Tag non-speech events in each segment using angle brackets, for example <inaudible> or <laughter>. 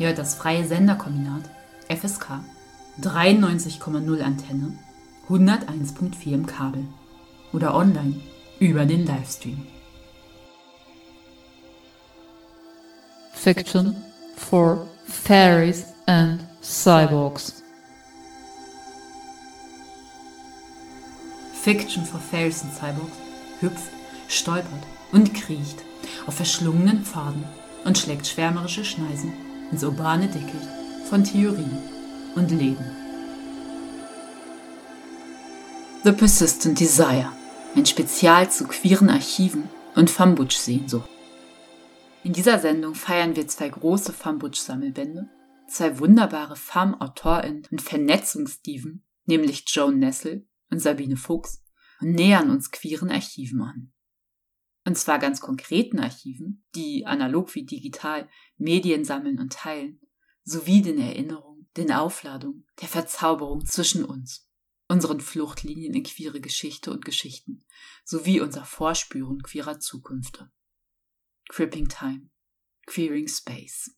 Ihr hört das freie Senderkombinat FSK 93,0 Antenne 101.4 im Kabel oder online über den Livestream. Fiction for Fairies and Cyborgs. Fiction for Fairies and Cyborgs hüpft, stolpert und kriecht auf verschlungenen Pfaden und schlägt schwärmerische Schneisen ins urbane Dickicht von Theorie und Leben. The Persistent Desire, ein Spezial zu queeren Archiven und Fambutsch-Sehnsucht. In dieser Sendung feiern wir zwei große Fambutsch-Sammelbände, zwei wunderbare Femme-AutorInnen und Vernetzungsdiven, nämlich Joan Nessel und Sabine Fuchs, und nähern uns queeren Archiven an. Und zwar ganz konkreten Archiven, die analog wie digital Medien sammeln und teilen, sowie den Erinnerungen, den Aufladungen, der Verzauberung zwischen uns, unseren Fluchtlinien in queere Geschichte und Geschichten, sowie unser Vorspüren queerer Zukünfte. Cripping Time, Queering Space.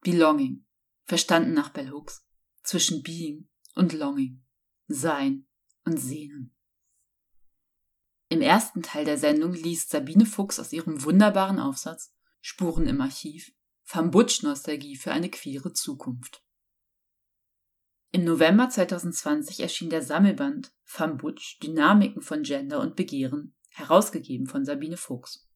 Belonging, verstanden nach Bell Hooks, zwischen Being und Longing, Sein und Sehnen. Im ersten Teil der Sendung liest Sabine Fuchs aus ihrem wunderbaren Aufsatz Spuren im Archiv Van Butch Nostalgie für eine queere Zukunft. Im November 2020 erschien der Sammelband Van Butch Dynamiken von Gender und Begehren, herausgegeben von Sabine Fuchs.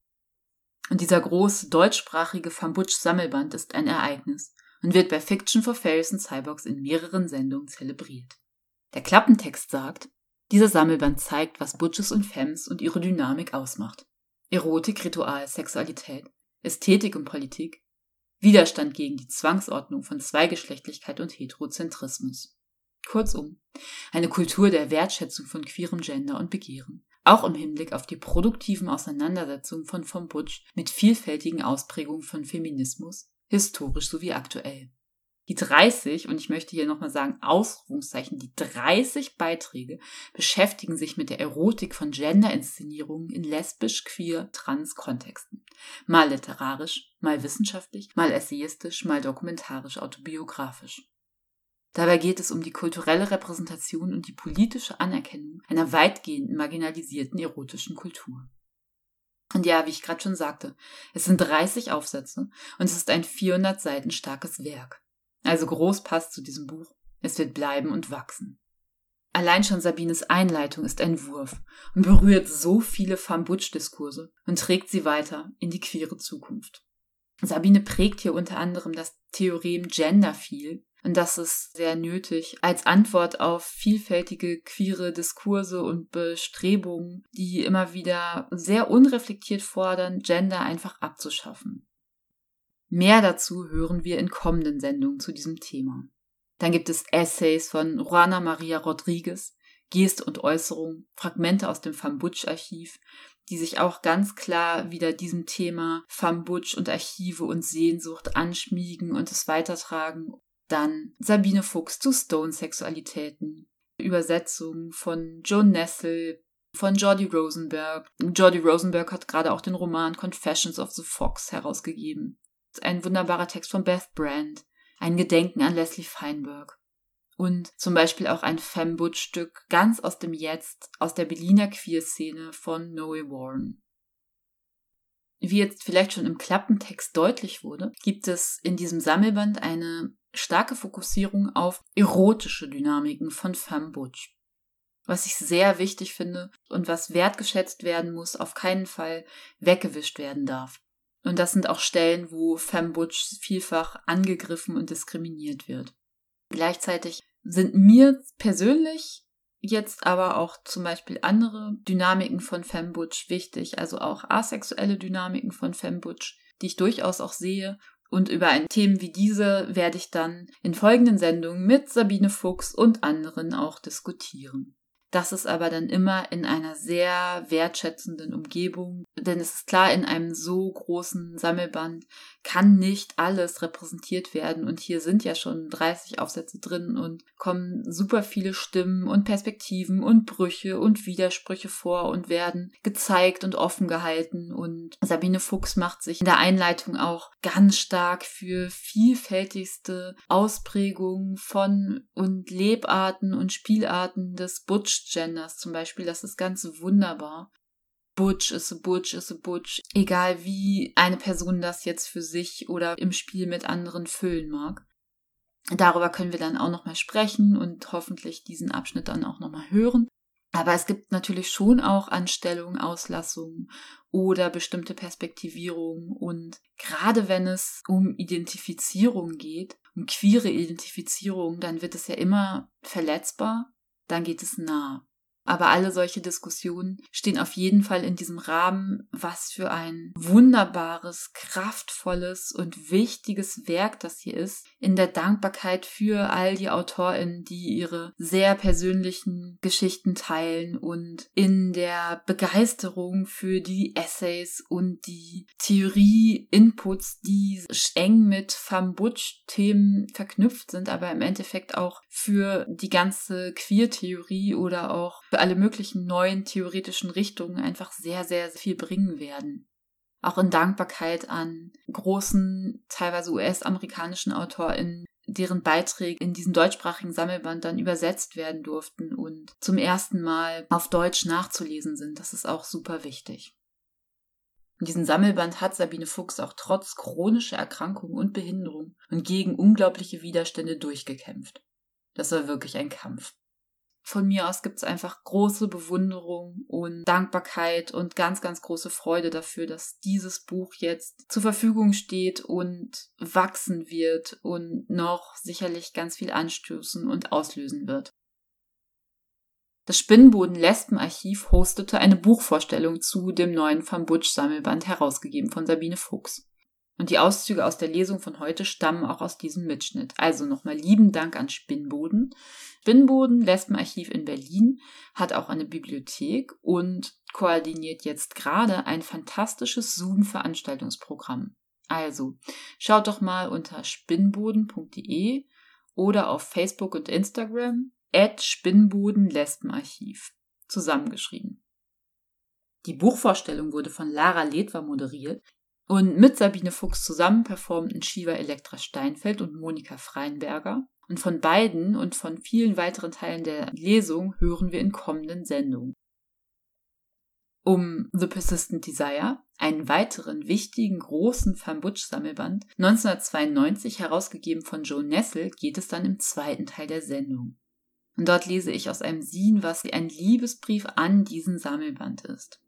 Und dieser große deutschsprachige Van Butch Sammelband ist ein Ereignis und wird bei Fiction for Fairies and Cyborgs in mehreren Sendungen zelebriert. Der Klappentext sagt, dieser Sammelband zeigt, was Butches und Femmes und ihre Dynamik ausmacht. Erotik, Ritual, Sexualität, Ästhetik und Politik, Widerstand gegen die Zwangsordnung von Zweigeschlechtlichkeit und Heterozentrismus. Kurzum, eine Kultur der Wertschätzung von queerem Gender und Begehren, auch im Hinblick auf die produktiven Auseinandersetzungen von von Butch mit vielfältigen Ausprägungen von Feminismus, historisch sowie aktuell. Die 30, und ich möchte hier nochmal sagen, Ausrufungszeichen, die 30 Beiträge beschäftigen sich mit der Erotik von Gender-Inszenierungen in lesbisch, queer, trans Kontexten. Mal literarisch, mal wissenschaftlich, mal essayistisch, mal dokumentarisch, autobiografisch. Dabei geht es um die kulturelle Repräsentation und die politische Anerkennung einer weitgehend marginalisierten erotischen Kultur. Und ja, wie ich gerade schon sagte, es sind 30 Aufsätze und es ist ein 400 Seiten starkes Werk. Also groß passt zu diesem Buch. Es wird bleiben und wachsen. Allein schon Sabines Einleitung ist ein Wurf und berührt so viele Fambutsch-Diskurse und trägt sie weiter in die queere Zukunft. Sabine prägt hier unter anderem das Theorem Gender viel und das ist sehr nötig als Antwort auf vielfältige queere Diskurse und Bestrebungen, die immer wieder sehr unreflektiert fordern, Gender einfach abzuschaffen. Mehr dazu hören wir in kommenden Sendungen zu diesem Thema. Dann gibt es Essays von Juana Maria Rodriguez, Geste und Äußerung, Fragmente aus dem Fambutsch-Archiv, die sich auch ganz klar wieder diesem Thema Fambutsch und Archive und Sehnsucht anschmiegen und es weitertragen. Dann Sabine Fuchs zu Stone-Sexualitäten, Übersetzungen von Joan Nessel, von Jordi Rosenberg. Jordi Rosenberg hat gerade auch den Roman Confessions of the Fox herausgegeben ein wunderbarer Text von Beth Brand, ein Gedenken an Leslie Feinberg. Und zum Beispiel auch ein Fembut-Stück ganz aus dem Jetzt, aus der Berliner Queer-Szene von Noe Warren. Wie jetzt vielleicht schon im Klappentext deutlich wurde, gibt es in diesem Sammelband eine starke Fokussierung auf erotische Dynamiken von Femme Butch. Was ich sehr wichtig finde und was wertgeschätzt werden muss, auf keinen Fall weggewischt werden darf. Und das sind auch Stellen, wo Fembutch vielfach angegriffen und diskriminiert wird. Gleichzeitig sind mir persönlich jetzt aber auch zum Beispiel andere Dynamiken von Fembutch wichtig, also auch asexuelle Dynamiken von Fembutch, die ich durchaus auch sehe. Und über ein Themen wie diese werde ich dann in folgenden Sendungen mit Sabine Fuchs und anderen auch diskutieren. Das ist aber dann immer in einer sehr wertschätzenden Umgebung Denn es ist klar, in einem so großen Sammelband kann nicht alles repräsentiert werden. Und hier sind ja schon 30 Aufsätze drin und kommen super viele Stimmen und Perspektiven und Brüche und Widersprüche vor und werden gezeigt und offen gehalten. Und Sabine Fuchs macht sich in der Einleitung auch ganz stark für vielfältigste Ausprägungen von und Lebarten und Spielarten des Butch-Genders zum Beispiel. Das ist ganz wunderbar. Butch ist a Butch ist a Butch. Egal wie eine Person das jetzt für sich oder im Spiel mit anderen füllen mag. Darüber können wir dann auch nochmal sprechen und hoffentlich diesen Abschnitt dann auch nochmal hören. Aber es gibt natürlich schon auch Anstellungen, Auslassungen oder bestimmte Perspektivierungen. Und gerade wenn es um Identifizierung geht, um queere Identifizierung, dann wird es ja immer verletzbar, dann geht es nah. Aber alle solche Diskussionen stehen auf jeden Fall in diesem Rahmen, was für ein wunderbares, kraftvolles und wichtiges Werk das hier ist, in der Dankbarkeit für all die AutorInnen, die ihre sehr persönlichen Geschichten teilen und in der Begeisterung für die Essays und die Theorie-Inputs, die eng mit Fambutsch-Themen verknüpft sind, aber im Endeffekt auch für die ganze Queer-Theorie oder auch für alle möglichen neuen theoretischen Richtungen einfach sehr, sehr viel bringen werden. Auch in Dankbarkeit an großen, teilweise US-amerikanischen AutorInnen, deren Beiträge in diesen deutschsprachigen Sammelband dann übersetzt werden durften und zum ersten Mal auf Deutsch nachzulesen sind. Das ist auch super wichtig. In diesem Sammelband hat Sabine Fuchs auch trotz chronischer Erkrankungen und Behinderung und gegen unglaubliche Widerstände durchgekämpft. Das war wirklich ein Kampf von mir aus gibt es einfach große Bewunderung und Dankbarkeit und ganz, ganz große Freude dafür, dass dieses Buch jetzt zur Verfügung steht und wachsen wird und noch sicherlich ganz viel anstößen und auslösen wird. Das Spinnenboden-Lesben-Archiv hostete eine Buchvorstellung zu dem neuen Van Butch-Sammelband, herausgegeben von Sabine Fuchs. Und die Auszüge aus der Lesung von heute stammen auch aus diesem Mitschnitt. Also nochmal lieben Dank an Spinnboden. Spinnboden Lesbenarchiv in Berlin hat auch eine Bibliothek und koordiniert jetzt gerade ein fantastisches Zoom-Veranstaltungsprogramm. Also schaut doch mal unter spinnboden.de oder auf Facebook und Instagram at Spinnboden Lesbenarchiv zusammengeschrieben. Die Buchvorstellung wurde von Lara Ledwer moderiert, und mit Sabine Fuchs zusammen performten Shiva Elektra Steinfeld und Monika Freinberger. Und von beiden und von vielen weiteren Teilen der Lesung hören wir in kommenden Sendungen. Um The Persistent Desire, einen weiteren wichtigen großen Van Butch-Sammelband, 1992 herausgegeben von Joe Nessel, geht es dann im zweiten Teil der Sendung. Und dort lese ich aus einem Sin, was ein Liebesbrief an diesen Sammelband ist.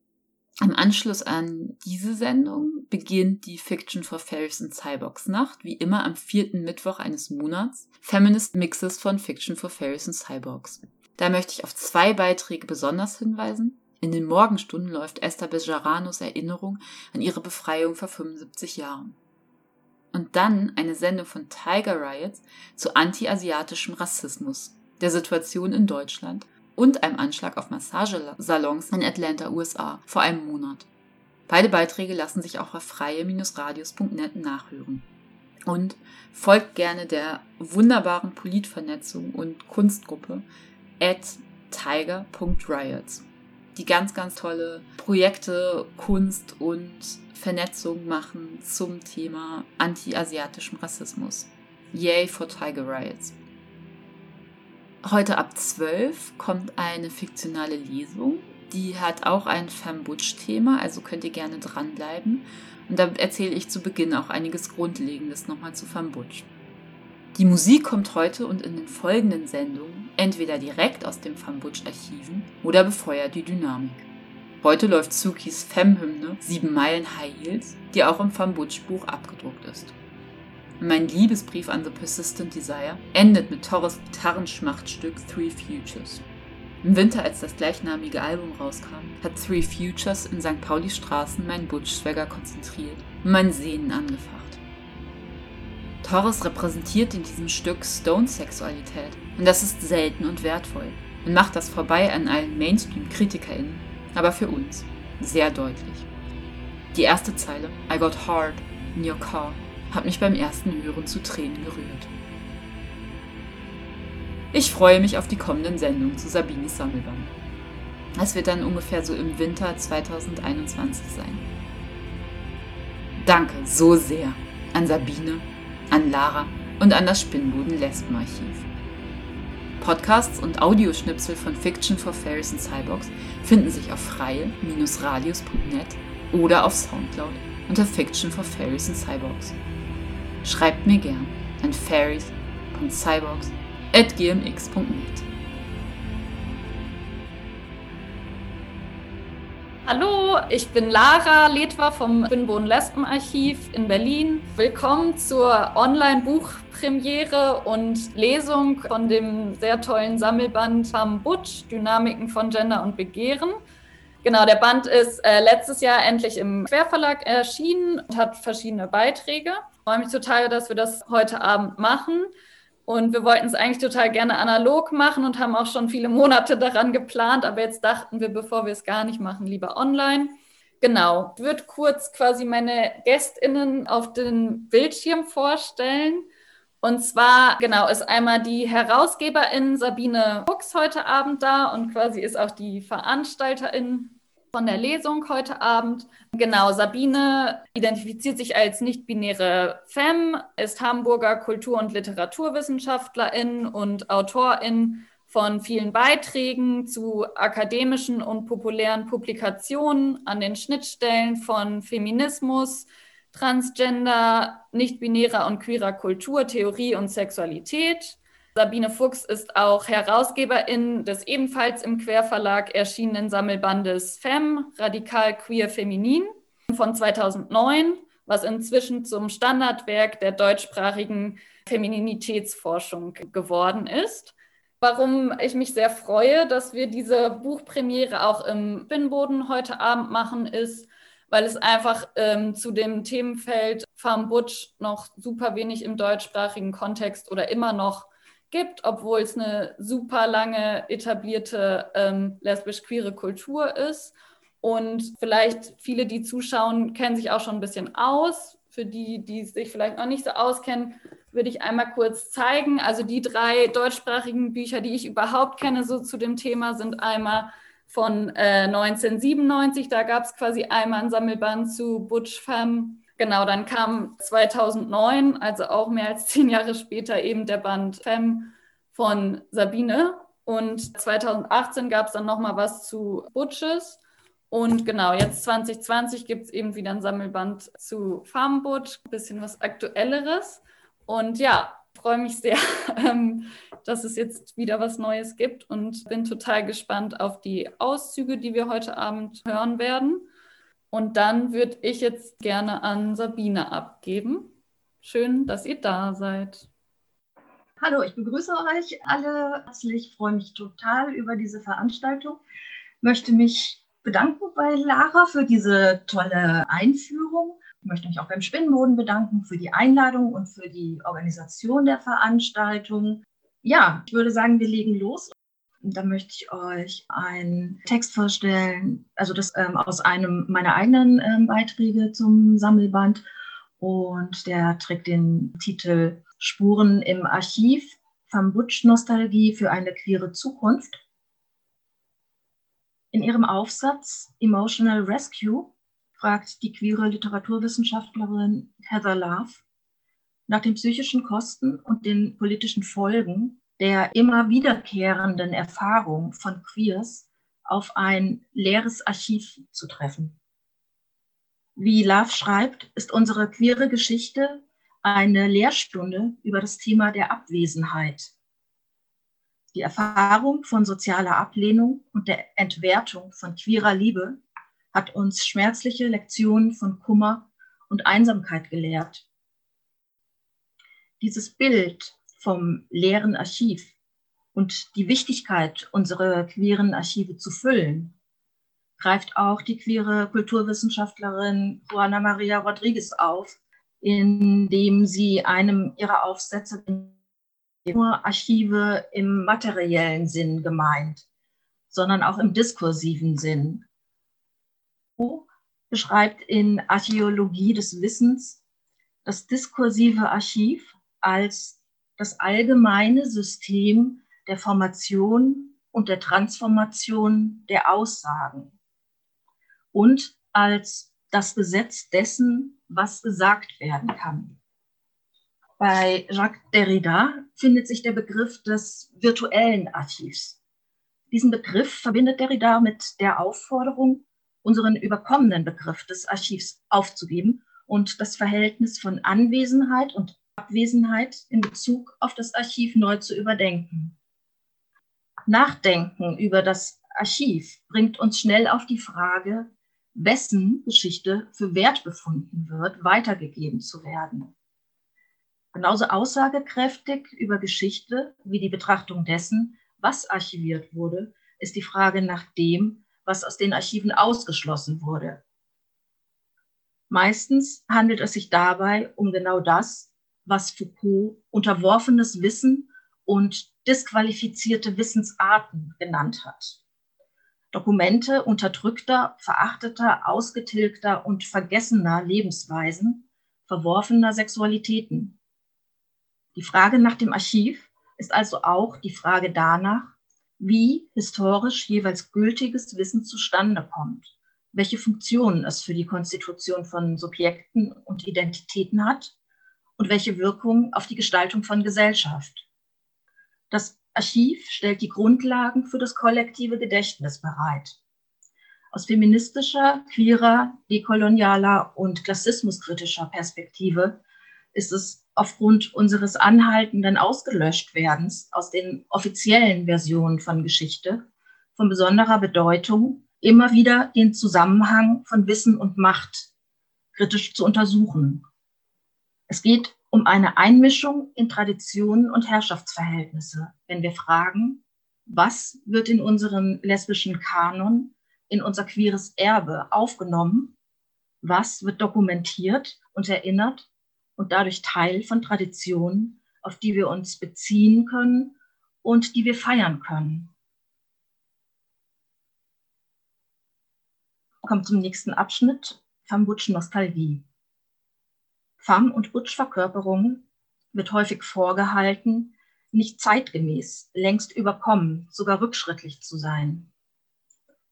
Im Anschluss an diese Sendung beginnt die Fiction for Fairies and Cyborgs Nacht, wie immer am vierten Mittwoch eines Monats, Feminist Mixes von Fiction for Fairies and Cyborgs. Da möchte ich auf zwei Beiträge besonders hinweisen. In den Morgenstunden läuft Esther Bejaranos Erinnerung an ihre Befreiung vor 75 Jahren. Und dann eine Sendung von Tiger Riots zu anti-asiatischem Rassismus, der Situation in Deutschland und einem Anschlag auf Massagesalons in Atlanta, USA, vor einem Monat. Beide Beiträge lassen sich auch auf freie-radios.net nachhören. Und folgt gerne der wunderbaren Politvernetzung und Kunstgruppe at tiger.riots, die ganz, ganz tolle Projekte, Kunst und Vernetzung machen zum Thema anti-asiatischem Rassismus. Yay for Tiger Riots. Heute ab 12 kommt eine fiktionale Lesung. Die hat auch ein Fembutsch-Thema, also könnt ihr gerne dranbleiben. Und da erzähle ich zu Beginn auch einiges Grundlegendes nochmal zu Fembutsch. Die Musik kommt heute und in den folgenden Sendungen entweder direkt aus den Fambutsch-Archiven oder befeuert die Dynamik. Heute läuft Sukis Fem-Hymne Sieben Meilen High Heels, die auch im Fambutsch-Buch abgedruckt ist. Mein Liebesbrief an The Persistent Desire endet mit Torres Gitarrenschmachtstück Three Futures. Im Winter, als das gleichnamige Album rauskam, hat Three Futures in St. Pauli Straßen meinen Butch-Swagger konzentriert und meinen Sehnen angefacht. Torres repräsentiert in diesem Stück Stone-Sexualität und das ist selten und wertvoll und macht das vorbei an allen Mainstream-KritikerInnen, aber für uns sehr deutlich. Die erste Zeile, I got hard in your car, hat mich beim ersten Hören zu Tränen gerührt. Ich freue mich auf die kommenden Sendungen zu Sabines Sammelband. Es wird dann ungefähr so im Winter 2021 sein. Danke so sehr an Sabine, an Lara und an das Spinnboden Lesbenarchiv. Podcasts und Audioschnipsel von Fiction for Fairies and Cyborgs finden sich auf freie-radios.net oder auf Soundcloud unter Fiction for Fairies and Cyborgs. Schreibt mir gern an fairies.cyborgs.gmx.net. Hallo, ich bin Lara Ledwa vom Spinnboden Lesbenarchiv in Berlin. Willkommen zur Online-Buchpremiere und Lesung von dem sehr tollen Sammelband Femme Butch, Dynamiken von Gender und Begehren. Genau, der Band ist äh, letztes Jahr endlich im Querverlag erschienen und hat verschiedene Beiträge. Freue mich total, dass wir das heute Abend machen. Und wir wollten es eigentlich total gerne analog machen und haben auch schon viele Monate daran geplant. Aber jetzt dachten wir, bevor wir es gar nicht machen, lieber online. Genau, ich würde kurz quasi meine GästInnen auf den Bildschirm vorstellen. Und zwar, genau, ist einmal die Herausgeberin Sabine Fuchs heute Abend da und quasi ist auch die Veranstalterin von der Lesung heute Abend. Genau, Sabine identifiziert sich als nicht-binäre Femme, ist Hamburger Kultur- und Literaturwissenschaftlerin und Autorin von vielen Beiträgen zu akademischen und populären Publikationen an den Schnittstellen von Feminismus, Transgender, nicht-binärer und queerer Kultur, Theorie und Sexualität. Sabine Fuchs ist auch Herausgeberin des ebenfalls im Querverlag erschienenen Sammelbandes Femme, Radikal Queer Feminin von 2009, was inzwischen zum Standardwerk der deutschsprachigen Femininitätsforschung geworden ist. Warum ich mich sehr freue, dass wir diese Buchpremiere auch im Binnenboden heute Abend machen, ist, weil es einfach ähm, zu dem Themenfeld Farm Butch noch super wenig im deutschsprachigen Kontext oder immer noch gibt, obwohl es eine super lange etablierte ähm, lesbisch-queere Kultur ist. Und vielleicht viele, die zuschauen, kennen sich auch schon ein bisschen aus. Für die, die sich vielleicht noch nicht so auskennen, würde ich einmal kurz zeigen. Also die drei deutschsprachigen Bücher, die ich überhaupt kenne, so zu dem Thema, sind einmal von äh, 1997. Da gab es quasi einmal ein Sammelband zu Butch Femme Genau, dann kam 2009, also auch mehr als zehn Jahre später, eben der Band Femme von Sabine. Und 2018 gab es dann nochmal was zu Butches. Und genau, jetzt 2020 gibt es eben wieder ein Sammelband zu Farmbutch, ein bisschen was Aktuelleres. Und ja, freue mich sehr, <laughs> ähm, dass es jetzt wieder was Neues gibt und bin total gespannt auf die Auszüge, die wir heute Abend hören werden. Und dann würde ich jetzt gerne an Sabine abgeben. Schön, dass ihr da seid. Hallo, ich begrüße euch alle herzlich, freue mich total über diese Veranstaltung. Möchte mich bedanken bei Lara für diese tolle Einführung. Möchte mich auch beim Spinnenboden bedanken für die Einladung und für die Organisation der Veranstaltung. Ja, ich würde sagen, wir legen los. Da möchte ich euch einen Text vorstellen, also das ähm, aus einem meiner eigenen ähm, Beiträge zum Sammelband. Und der trägt den Titel Spuren im Archiv, Van Butch Nostalgie für eine queere Zukunft. In ihrem Aufsatz Emotional Rescue fragt die queere Literaturwissenschaftlerin Heather Love nach den psychischen Kosten und den politischen Folgen der immer wiederkehrenden Erfahrung von Queers auf ein leeres Archiv zu treffen. Wie Love schreibt, ist unsere queere Geschichte eine Lehrstunde über das Thema der Abwesenheit. Die Erfahrung von sozialer Ablehnung und der Entwertung von queerer Liebe hat uns schmerzliche Lektionen von Kummer und Einsamkeit gelehrt. Dieses Bild vom leeren Archiv und die Wichtigkeit, unsere queeren Archive zu füllen, greift auch die queere Kulturwissenschaftlerin Juana Maria Rodriguez auf, indem sie einem ihrer Aufsätze nur Archive im materiellen Sinn gemeint, sondern auch im diskursiven Sinn. beschreibt in Archäologie des Wissens das diskursive Archiv als das allgemeine System der Formation und der Transformation der Aussagen und als das Gesetz dessen, was gesagt werden kann. Bei Jacques Derrida findet sich der Begriff des virtuellen Archivs. Diesen Begriff verbindet Derrida mit der Aufforderung, unseren überkommenen Begriff des Archivs aufzugeben und das Verhältnis von Anwesenheit und Abwesenheit in Bezug auf das Archiv neu zu überdenken. Nachdenken über das Archiv bringt uns schnell auf die Frage, wessen Geschichte für wert befunden wird, weitergegeben zu werden. Genauso aussagekräftig über Geschichte wie die Betrachtung dessen, was archiviert wurde, ist die Frage nach dem, was aus den Archiven ausgeschlossen wurde. Meistens handelt es sich dabei um genau das, was Foucault unterworfenes Wissen und disqualifizierte Wissensarten genannt hat. Dokumente unterdrückter, verachteter, ausgetilgter und vergessener Lebensweisen, verworfener Sexualitäten. Die Frage nach dem Archiv ist also auch die Frage danach, wie historisch jeweils gültiges Wissen zustande kommt, welche Funktionen es für die Konstitution von Subjekten und Identitäten hat und welche Wirkung auf die Gestaltung von Gesellschaft. Das Archiv stellt die Grundlagen für das kollektive Gedächtnis bereit. Aus feministischer, queerer, dekolonialer und klassismuskritischer Perspektive ist es aufgrund unseres anhaltenden Ausgelöschtwerdens aus den offiziellen Versionen von Geschichte von besonderer Bedeutung, immer wieder den Zusammenhang von Wissen und Macht kritisch zu untersuchen. Es geht um eine Einmischung in Traditionen und Herrschaftsverhältnisse, wenn wir fragen, was wird in unseren lesbischen Kanon, in unser queeres Erbe aufgenommen, was wird dokumentiert und erinnert und dadurch Teil von Traditionen, auf die wir uns beziehen können und die wir feiern können. Kommt zum nächsten Abschnitt, Fambutsch Nostalgie. Femme- und Butch-Verkörperung wird häufig vorgehalten, nicht zeitgemäß, längst überkommen, sogar rückschrittlich zu sein.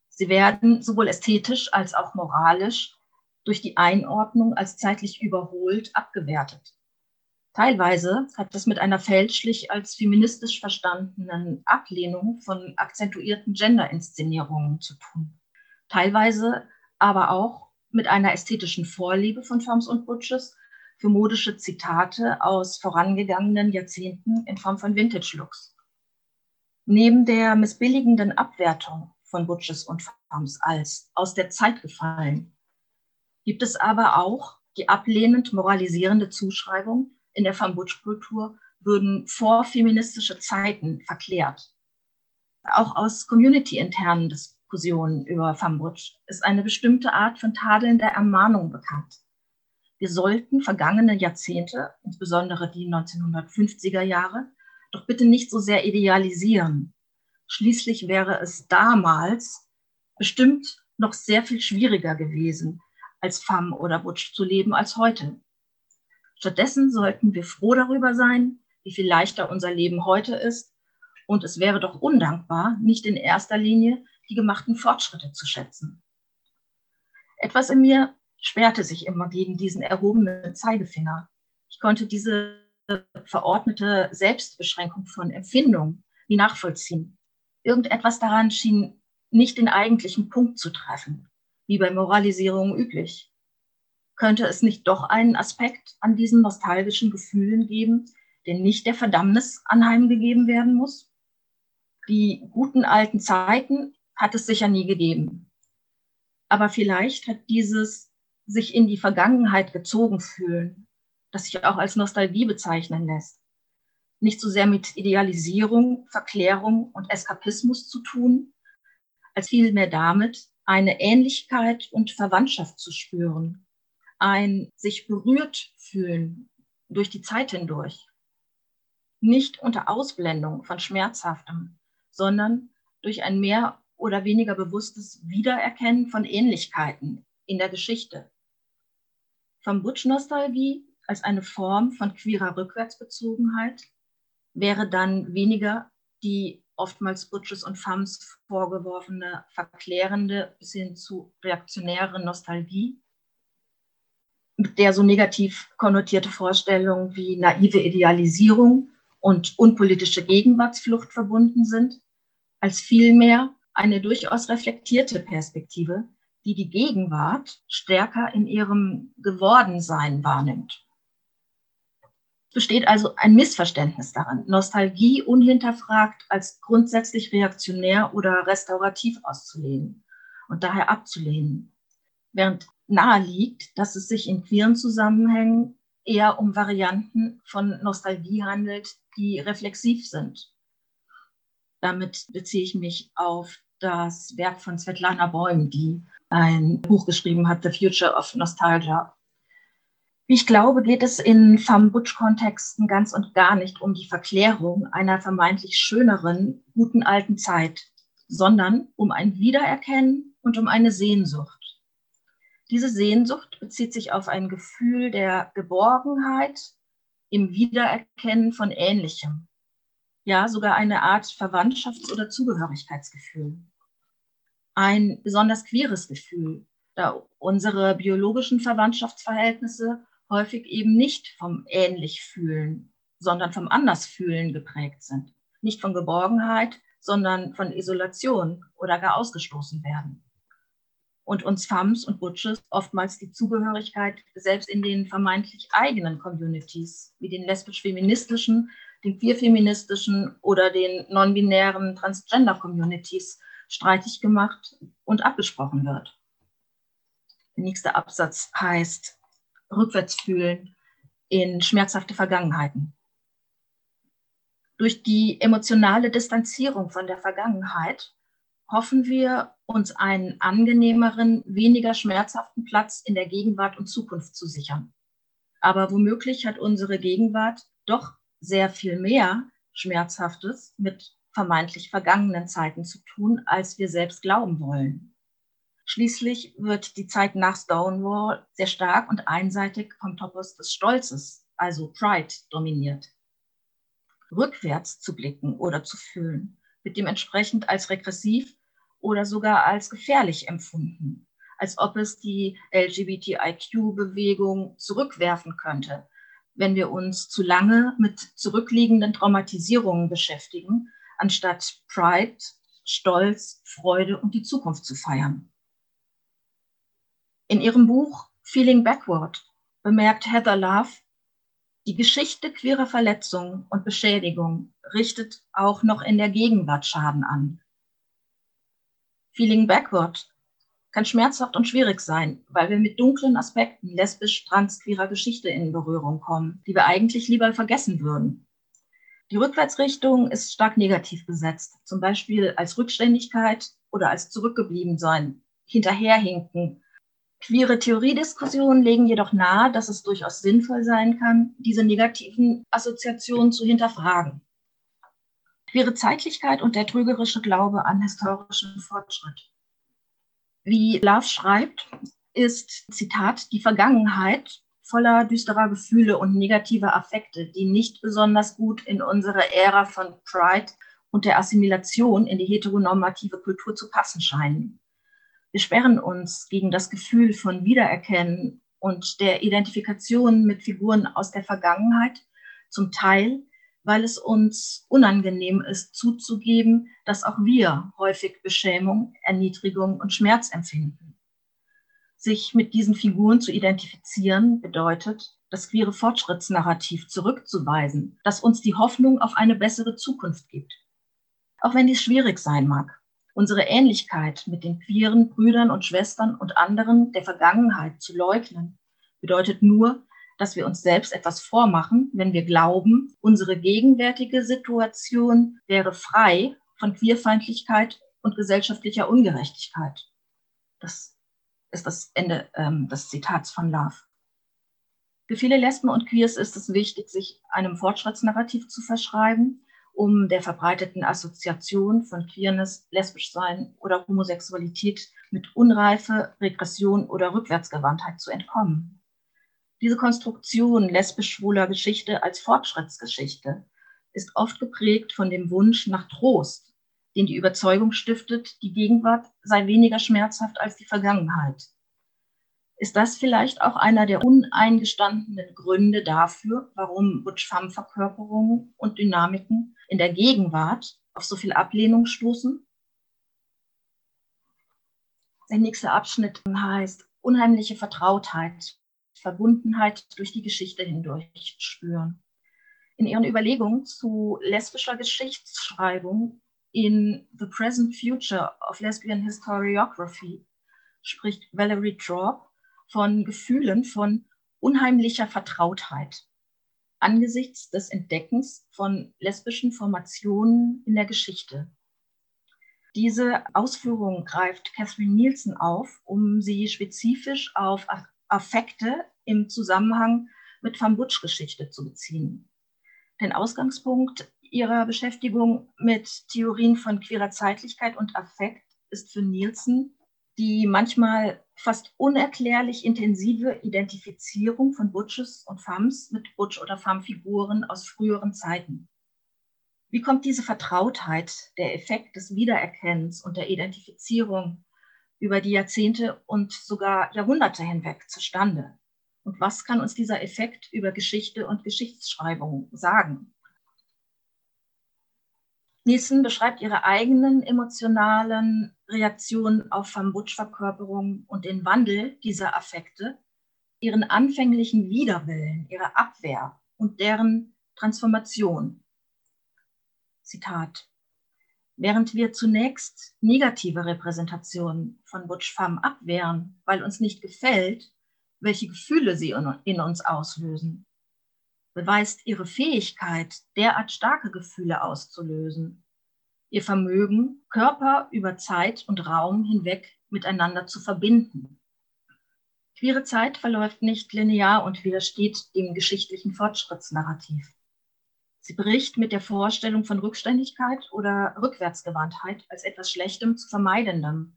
Sie werden sowohl ästhetisch als auch moralisch durch die Einordnung als zeitlich überholt abgewertet. Teilweise hat das mit einer fälschlich als feministisch verstandenen Ablehnung von akzentuierten Gender-Inszenierungen zu tun. Teilweise aber auch mit einer ästhetischen Vorliebe von Femmes und Butches für modische Zitate aus vorangegangenen Jahrzehnten in Form von Vintage-Looks. Neben der missbilligenden Abwertung von Butches und Femmes als aus der Zeit gefallen, gibt es aber auch die ablehnend moralisierende Zuschreibung, in der Femme-Butch-Kultur würden vorfeministische Zeiten verklärt. Auch aus community-internen Diskussionen über Femme-Butch ist eine bestimmte Art von tadelnder Ermahnung bekannt wir sollten vergangene Jahrzehnte, insbesondere die 1950er Jahre, doch bitte nicht so sehr idealisieren. Schließlich wäre es damals bestimmt noch sehr viel schwieriger gewesen, als Femme oder Butch zu leben als heute. Stattdessen sollten wir froh darüber sein, wie viel leichter unser Leben heute ist. Und es wäre doch undankbar, nicht in erster Linie die gemachten Fortschritte zu schätzen. Etwas in mir sperrte sich immer gegen diesen erhobenen Zeigefinger. Ich konnte diese verordnete Selbstbeschränkung von Empfindung nie nachvollziehen. Irgendetwas daran schien nicht den eigentlichen Punkt zu treffen, wie bei Moralisierung üblich. Könnte es nicht doch einen Aspekt an diesen nostalgischen Gefühlen geben, der nicht der Verdammnis anheimgegeben werden muss? Die guten alten Zeiten hat es sicher nie gegeben. Aber vielleicht hat dieses sich in die Vergangenheit gezogen fühlen, das sich auch als Nostalgie bezeichnen lässt. Nicht so sehr mit Idealisierung, Verklärung und Eskapismus zu tun, als vielmehr damit, eine Ähnlichkeit und Verwandtschaft zu spüren, ein sich berührt fühlen durch die Zeit hindurch. Nicht unter Ausblendung von Schmerzhaftem, sondern durch ein mehr oder weniger bewusstes Wiedererkennen von Ähnlichkeiten in der Geschichte. Vom Butch-Nostalgie als eine Form von queerer Rückwärtsbezogenheit wäre dann weniger die oftmals Butches und Femmes vorgeworfene verklärende bis hin zu reaktionäre Nostalgie, mit der so negativ konnotierte Vorstellungen wie naive Idealisierung und unpolitische Gegenwartsflucht verbunden sind, als vielmehr eine durchaus reflektierte Perspektive, die die Gegenwart stärker in ihrem Gewordensein wahrnimmt besteht also ein Missverständnis daran, Nostalgie unhinterfragt als grundsätzlich reaktionär oder restaurativ auszulegen und daher abzulehnen. Während nahe liegt, dass es sich in queeren Zusammenhängen eher um Varianten von Nostalgie handelt, die reflexiv sind. Damit beziehe ich mich auf das Werk von Svetlana Bäum, die ein Buch geschrieben hat, The Future of Nostalgia, wie ich glaube, geht es in Femme-Butch-Kontexten ganz und gar nicht um die Verklärung einer vermeintlich schöneren, guten alten Zeit, sondern um ein Wiedererkennen und um eine Sehnsucht. Diese Sehnsucht bezieht sich auf ein Gefühl der Geborgenheit im Wiedererkennen von Ähnlichem. Ja, sogar eine Art Verwandtschafts- oder Zugehörigkeitsgefühl. Ein besonders queeres Gefühl, da unsere biologischen Verwandtschaftsverhältnisse häufig eben nicht vom ähnlich fühlen, sondern vom Andersfühlen geprägt sind. Nicht von Geborgenheit, sondern von Isolation oder gar ausgestoßen werden. Und uns Femmes und Butches oftmals die Zugehörigkeit selbst in den vermeintlich eigenen Communities, wie den lesbisch-feministischen, den queer-feministischen oder den non-binären Transgender-Communities streitig gemacht und abgesprochen wird. Der nächste Absatz heißt, rückwärts fühlen in schmerzhafte Vergangenheiten. Durch die emotionale Distanzierung von der Vergangenheit hoffen wir, uns einen angenehmeren, weniger schmerzhaften Platz in der Gegenwart und Zukunft zu sichern. Aber womöglich hat unsere Gegenwart doch sehr viel mehr Schmerzhaftes mit vermeintlich vergangenen Zeiten zu tun, als wir selbst glauben wollen. Schließlich wird die Zeit nach Stonewall sehr stark und einseitig vom Topos des Stolzes, also Pride, dominiert. Rückwärts zu blicken oder zu fühlen, wird dementsprechend als regressiv oder sogar als gefährlich empfunden, als ob es die LGBTIQ-Bewegung zurückwerfen könnte, wenn wir uns zu lange mit zurückliegenden Traumatisierungen beschäftigen, anstatt Pride, Stolz, Freude und die Zukunft zu feiern. In ihrem Buch Feeling Backward bemerkt Heather Love, die Geschichte queerer Verletzung und Beschädigung richtet auch noch in der Gegenwart Schaden an. Feeling Backward kann schmerzhaft und schwierig sein, weil wir mit dunklen Aspekten lesbisch-trans-queerer Geschichte in Berührung kommen, die wir eigentlich lieber vergessen würden. Die Rückwärtsrichtung ist stark negativ besetzt, zum Beispiel als Rückständigkeit oder als Zurückgebliebensein, Hinterherhinken Queere Theoriediskussionen legen jedoch nahe, dass es durchaus sinnvoll sein kann, diese negativen Assoziationen zu hinterfragen. Queere Zeitlichkeit und der trügerische Glaube an historischen Fortschritt. Wie Love schreibt, ist, Zitat, die Vergangenheit voller düsterer Gefühle und negativer Affekte, die nicht besonders gut in unsere Ära von Pride und der Assimilation in die heteronormative Kultur zu passen scheinen. Wir sperren uns gegen das Gefühl von Wiedererkennen und der Identifikation mit Figuren aus der Vergangenheit, zum Teil, weil es uns unangenehm ist zuzugeben, dass auch wir häufig Beschämung, Erniedrigung und Schmerz empfinden. Sich mit diesen Figuren zu identifizieren bedeutet, das queere Fortschrittsnarrativ zurückzuweisen, das uns die Hoffnung auf eine bessere Zukunft gibt. Auch wenn dies schwierig sein mag. Unsere Ähnlichkeit mit den queeren Brüdern und Schwestern und anderen der Vergangenheit zu leugnen, bedeutet nur, dass wir uns selbst etwas vormachen, wenn wir glauben, unsere gegenwärtige Situation wäre frei von Queerfeindlichkeit und gesellschaftlicher Ungerechtigkeit. Das ist das Ende ähm, des Zitats von Love. Für viele Lesben und Queers ist es wichtig, sich einem Fortschrittsnarrativ zu verschreiben um der verbreiteten Assoziation von Queerness, Lesbischsein oder Homosexualität mit Unreife, Regression oder Rückwärtsgewandtheit zu entkommen. Diese Konstruktion lesbisch-schwuler Geschichte als Fortschrittsgeschichte ist oft geprägt von dem Wunsch nach Trost, den die Überzeugung stiftet, die Gegenwart sei weniger schmerzhaft als die Vergangenheit. Ist das vielleicht auch einer der uneingestandenen Gründe dafür, warum Butch-Femme-Verkörperungen und Dynamiken in der Gegenwart auf so viel Ablehnung stoßen? Der nächste Abschnitt heißt unheimliche Vertrautheit, Verbundenheit durch die Geschichte hindurch spüren. In ihren Überlegungen zu lesbischer Geschichtsschreibung in The Present Future of Lesbian Historiography spricht Valerie Traub von Gefühlen von unheimlicher Vertrautheit angesichts des Entdeckens von lesbischen Formationen in der Geschichte. Diese Ausführung greift Catherine Nielsen auf, um sie spezifisch auf Affekte im Zusammenhang mit Van Butch-Geschichte zu beziehen. Den Ausgangspunkt ihrer Beschäftigung mit Theorien von queerer Zeitlichkeit und Affekt ist für Nielsen die manchmal fast unerklärlich intensive Identifizierung von Butches und Femmes mit Butch- oder Femme-Figuren aus früheren Zeiten. Wie kommt diese Vertrautheit, der Effekt des Wiedererkennens und der Identifizierung über die Jahrzehnte und sogar Jahrhunderte hinweg zustande? Und was kann uns dieser Effekt über Geschichte und Geschichtsschreibung sagen? Nielsen beschreibt ihre eigenen emotionalen Reaktionen auf Van Butch-Verkörperung und den Wandel dieser Affekte, ihren anfänglichen Widerwillen, ihre Abwehr und deren Transformation. Zitat. Während wir zunächst negative Repräsentationen von Butch Femme abwehren, weil uns nicht gefällt, welche Gefühle sie in uns auslösen, beweist ihre Fähigkeit, derart starke Gefühle auszulösen, ihr Vermögen, Körper über Zeit und Raum hinweg miteinander zu verbinden. Queere Zeit verläuft nicht linear und widersteht dem geschichtlichen Fortschrittsnarrativ. Sie bricht mit der Vorstellung von Rückständigkeit oder Rückwärtsgewandtheit als etwas Schlechtem zu vermeidendem.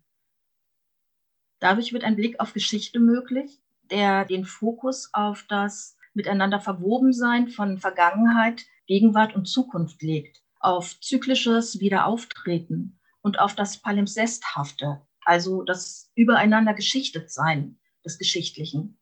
Dadurch wird ein Blick auf Geschichte möglich, der den Fokus auf das miteinander Verwobensein von Vergangenheit, Gegenwart und Zukunft legt, auf zyklisches Wiederauftreten und auf das Palimpsesthafte, also das Übereinander Geschichtetsein des Geschichtlichen.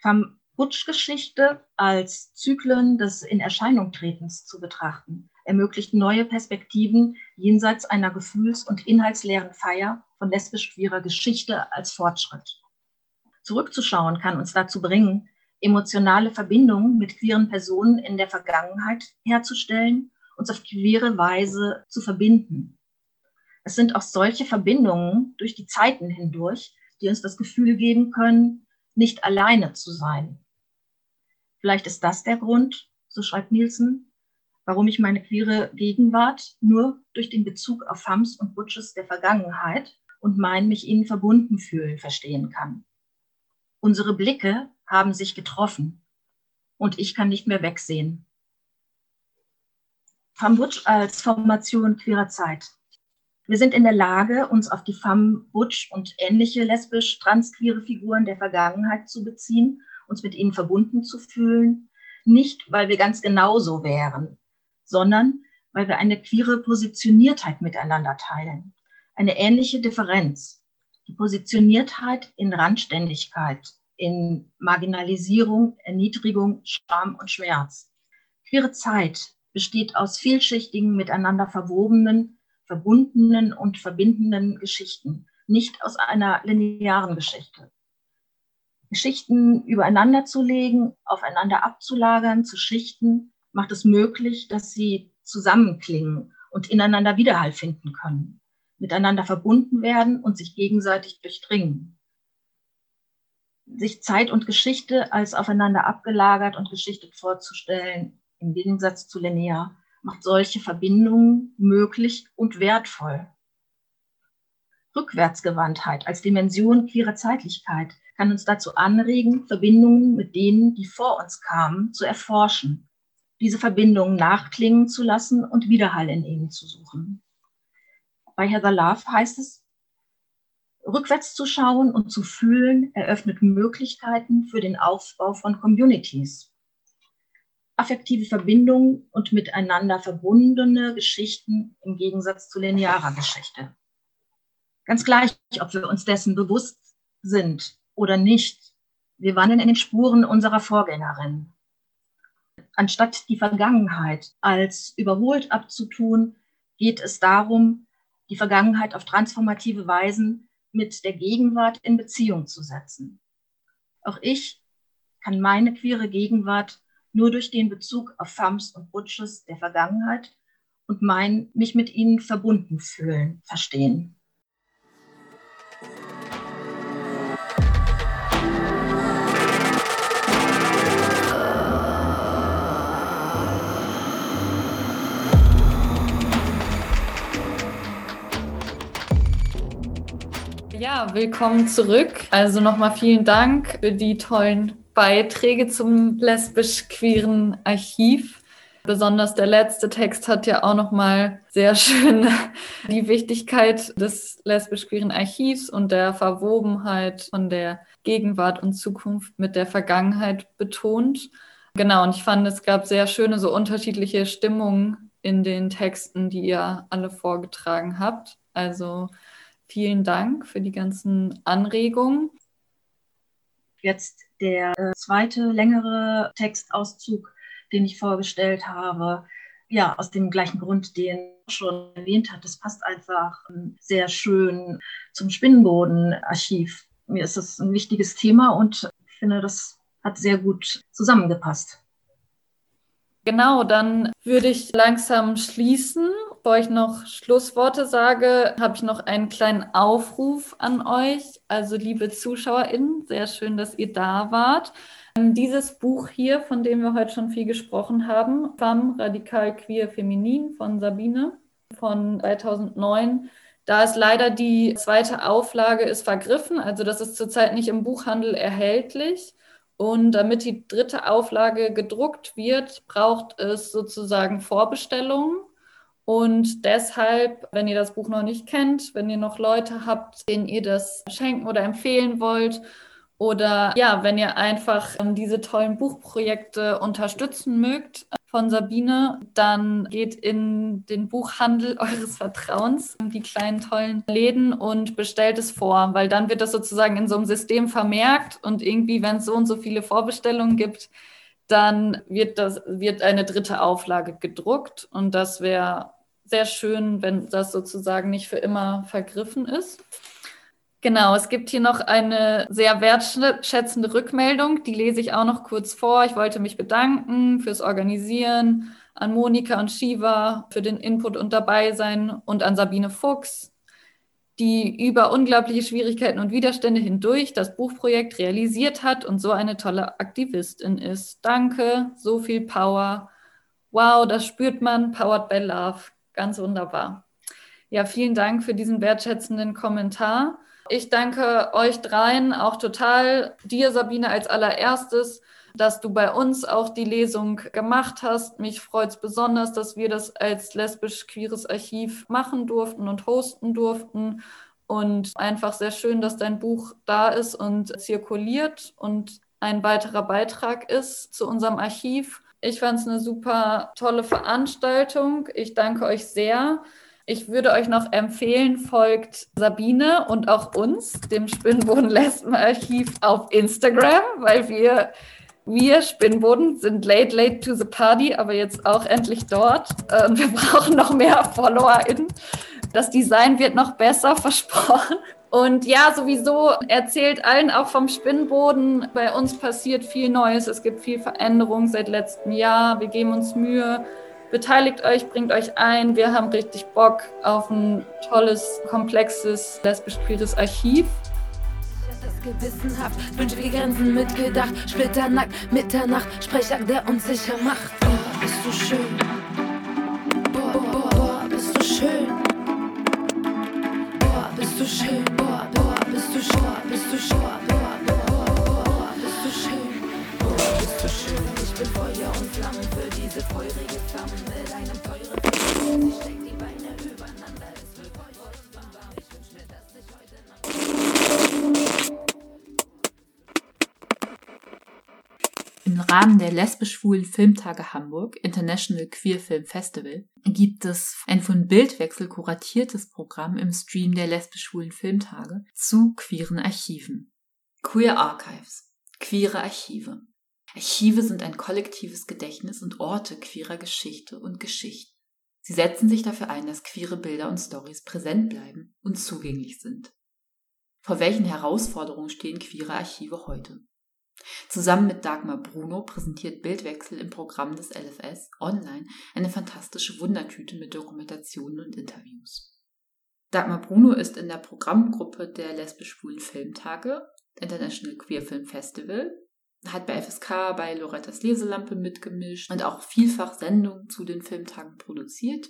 Vom Butch-Geschichte als Zyklen des Inerscheinungtretens zu betrachten, ermöglicht neue Perspektiven jenseits einer gefühls- und inhaltsleeren Feier von lesbisch-queerer Geschichte als Fortschritt. Zurückzuschauen kann uns dazu bringen, emotionale Verbindungen mit queeren Personen in der Vergangenheit herzustellen, uns auf queere Weise zu verbinden. Es sind auch solche Verbindungen durch die Zeiten hindurch, die uns das Gefühl geben können, nicht alleine zu sein. Vielleicht ist das der Grund, so schreibt Nielsen, warum ich meine queere Gegenwart nur durch den Bezug auf Hams und Butches der Vergangenheit und mein mich ihnen verbunden fühlen verstehen kann. Unsere Blicke haben sich getroffen und ich kann nicht mehr wegsehen. Femme Butch als Formation queerer Zeit. Wir sind in der Lage, uns auf die Femme Butch und ähnliche lesbisch-transqueere Figuren der Vergangenheit zu beziehen, uns mit ihnen verbunden zu fühlen, nicht weil wir ganz genauso wären, sondern weil wir eine queere Positioniertheit miteinander teilen, eine ähnliche Differenz, Positioniertheit in Randständigkeit, in Marginalisierung, Erniedrigung, Scham und Schmerz. Queere Zeit besteht aus vielschichtigen, miteinander verwobenen, verbundenen und verbindenden Geschichten, nicht aus einer linearen Geschichte. Geschichten übereinander zu legen, aufeinander abzulagern, zu schichten, macht es möglich, dass sie zusammenklingen und ineinander Widerhall finden können miteinander verbunden werden und sich gegenseitig durchdringen. Sich Zeit und Geschichte als aufeinander abgelagert und geschichtet vorzustellen, im Gegensatz zu linear, macht solche Verbindungen möglich und wertvoll. Rückwärtsgewandtheit als Dimension queerer Zeitlichkeit kann uns dazu anregen, Verbindungen mit denen, die vor uns kamen, zu erforschen, diese Verbindungen nachklingen zu lassen und Widerhall in ihnen zu suchen. Bei Heather Love heißt es, rückwärts zu schauen und zu fühlen eröffnet Möglichkeiten für den Aufbau von Communities. Affektive Verbindungen und miteinander verbundene Geschichten im Gegensatz zu linearer Geschichte. Ganz gleich, ob wir uns dessen bewusst sind oder nicht, wir wandeln in den Spuren unserer Vorgängerin. Anstatt die Vergangenheit als überholt abzutun, geht es darum, die Vergangenheit auf transformative Weisen mit der Gegenwart in Beziehung zu setzen. Auch ich kann meine queere Gegenwart nur durch den Bezug auf Fams und Butches der Vergangenheit und mein mich mit ihnen verbunden fühlen verstehen. Ja, willkommen zurück. Also nochmal vielen Dank für die tollen Beiträge zum lesbisch-queeren Archiv. Besonders der letzte Text hat ja auch nochmal sehr schön <laughs> die Wichtigkeit des lesbisch-queeren Archivs und der Verwobenheit von der Gegenwart und Zukunft mit der Vergangenheit betont. Genau, und ich fand, es gab sehr schöne, so unterschiedliche Stimmungen in den Texten, die ihr alle vorgetragen habt. Also Vielen Dank für die ganzen Anregungen. Jetzt der äh, zweite längere Textauszug, den ich vorgestellt habe. Ja, aus dem gleichen Grund, den schon erwähnt hat. Das passt einfach ähm, sehr schön zum Spinnenbodenarchiv. Mir ist das ein wichtiges Thema und ich finde, das hat sehr gut zusammengepasst. Genau, dann würde ich langsam schließen bevor ich noch Schlussworte sage, habe ich noch einen kleinen Aufruf an euch. Also, liebe ZuschauerInnen, sehr schön, dass ihr da wart. Ähm, dieses Buch hier, von dem wir heute schon viel gesprochen haben, Femme Radikal Queer Feminin von Sabine von 2009, da ist leider die zweite Auflage ist vergriffen, also das ist zurzeit nicht im Buchhandel erhältlich. Und damit die dritte Auflage gedruckt wird, braucht es sozusagen Vorbestellungen. Und deshalb, wenn ihr das Buch noch nicht kennt, wenn ihr noch Leute habt, denen ihr das schenken oder empfehlen wollt, oder ja, wenn ihr einfach ähm, diese tollen Buchprojekte unterstützen mögt von Sabine, dann geht in den Buchhandel <laughs> eures Vertrauens, die kleinen tollen Läden und bestellt es vor, weil dann wird das sozusagen in so einem System vermerkt und irgendwie, wenn es so und so viele Vorbestellungen gibt, dann wird, das, wird eine dritte Auflage gedruckt und das wäre sehr schön, wenn das sozusagen nicht für immer vergriffen ist. Genau, es gibt hier noch eine sehr wertschätzende Rückmeldung, die lese ich auch noch kurz vor. Ich wollte mich bedanken fürs Organisieren, an Monika und Shiva für den Input und Dabeisein und an Sabine Fuchs, die über unglaubliche Schwierigkeiten und Widerstände hindurch das Buchprojekt realisiert hat und so eine tolle Aktivistin ist. Danke, so viel Power. Wow, das spürt man, powered by love. Ganz wunderbar. Ja, vielen Dank für diesen wertschätzenden Kommentar. Ich danke euch dreien auch total, dir Sabine als allererstes, dass du bei uns auch die Lesung gemacht hast. Mich freut es besonders, dass wir das als lesbisch-queeres Archiv machen durften und hosten durften. Und einfach sehr schön, dass dein Buch da ist und zirkuliert und ein weiterer Beitrag ist zu unserem Archiv. Ich fand es eine super tolle Veranstaltung. Ich danke euch sehr. Ich würde euch noch empfehlen, folgt Sabine und auch uns, dem Spinnboden-Lesben-Archiv, auf Instagram, weil wir wir Spinnboden sind late, late to the party, aber jetzt auch endlich dort. Und wir brauchen noch mehr FollowerInnen. Das Design wird noch besser, <laughs> versprochen. Und ja, sowieso erzählt allen auch vom Spinnboden. Bei uns passiert viel Neues. Es gibt viel Veränderung seit letztem Jahr. Wir geben uns Mühe. Beteiligt euch, bringt euch ein. Wir haben richtig Bock auf ein tolles, komplexes, lesbisch-queeres Archiv gewissenhaft, wünschige Grenzen mitgedacht, splitternackt, Mitternacht, Sprechakt, der uns sicher macht. Boah, bist du schön. Boah, boah, boah, bist du schön. Boah, bist du schön. Boah, boah, bist du schön. Boah, bist du schön. Boah, boah, boah, boah, bist du schön. Boah, bist du schön. Ich bin Feuer und Flamme für die diese feurige Flamme mit einem teuren Rahmen der lesbisch-schwulen Filmtage Hamburg International Queer Film Festival gibt es ein von Bildwechsel kuratiertes Programm im Stream der lesbisch-schwulen Filmtage zu queeren Archiven. Queer Archives. Queere Archive. Archive sind ein kollektives Gedächtnis und Orte queerer Geschichte und Geschichten. Sie setzen sich dafür ein, dass queere Bilder und Stories präsent bleiben und zugänglich sind. Vor welchen Herausforderungen stehen queere Archive heute? Zusammen mit Dagmar Bruno präsentiert Bildwechsel im Programm des LFS online eine fantastische Wundertüte mit Dokumentationen und Interviews. Dagmar Bruno ist in der Programmgruppe der lesbisch-schwulen Filmtage, International Queer Film Festival, hat bei FSK bei Lorettas Leselampe mitgemischt und auch vielfach Sendungen zu den Filmtagen produziert.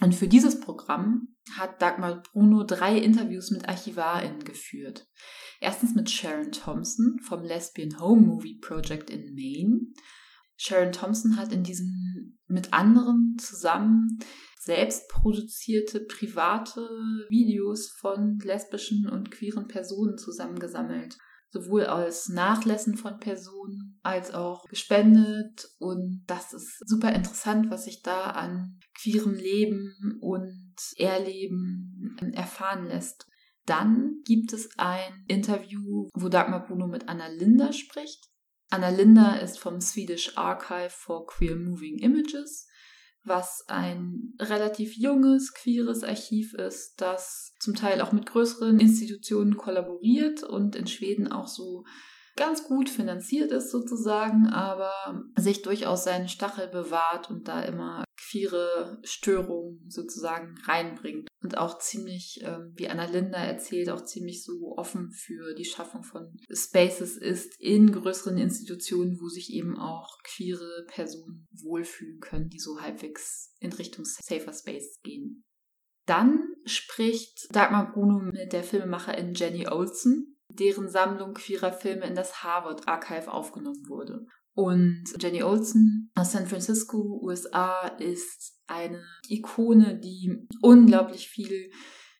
Und für dieses Programm hat Dagmar Bruno drei Interviews mit ArchivarInnen geführt. Erstens mit Sharon Thompson vom Lesbian Home Movie Project in Maine. Sharon Thompson hat in diesem mit anderen zusammen selbst produzierte private Videos von lesbischen und queeren Personen zusammengesammelt. Sowohl aus Nachlässen von Personen als auch gespendet. Und das ist super interessant, was sich da an queerem Leben und Erleben erfahren lässt. Dann gibt es ein Interview, wo Dagmar Bruno mit Anna Linda spricht. Anna Linda ist vom Swedish Archive for Queer Moving Images, was ein relativ junges, queeres Archiv ist, das zum Teil auch mit größeren Institutionen kollaboriert und in Schweden auch so ganz gut finanziert ist sozusagen, aber sich durchaus seinen Stachel bewahrt und da immer queere Störungen sozusagen reinbringt. Und auch ziemlich, ähm, wie Anna Linda erzählt, auch ziemlich so offen für die Schaffung von Spaces ist in größeren Institutionen, wo sich eben auch queere Personen wohlfühlen können, die so halbwegs in Richtung Safer Space gehen. Dann spricht Dagmar Bruno mit der Filmemacherin Jenny Olsen, deren Sammlung queerer Filme in das Harvard Archive aufgenommen wurde. Und Jenny Olsen aus San Francisco, USA, ist eine Ikone, die unglaublich viel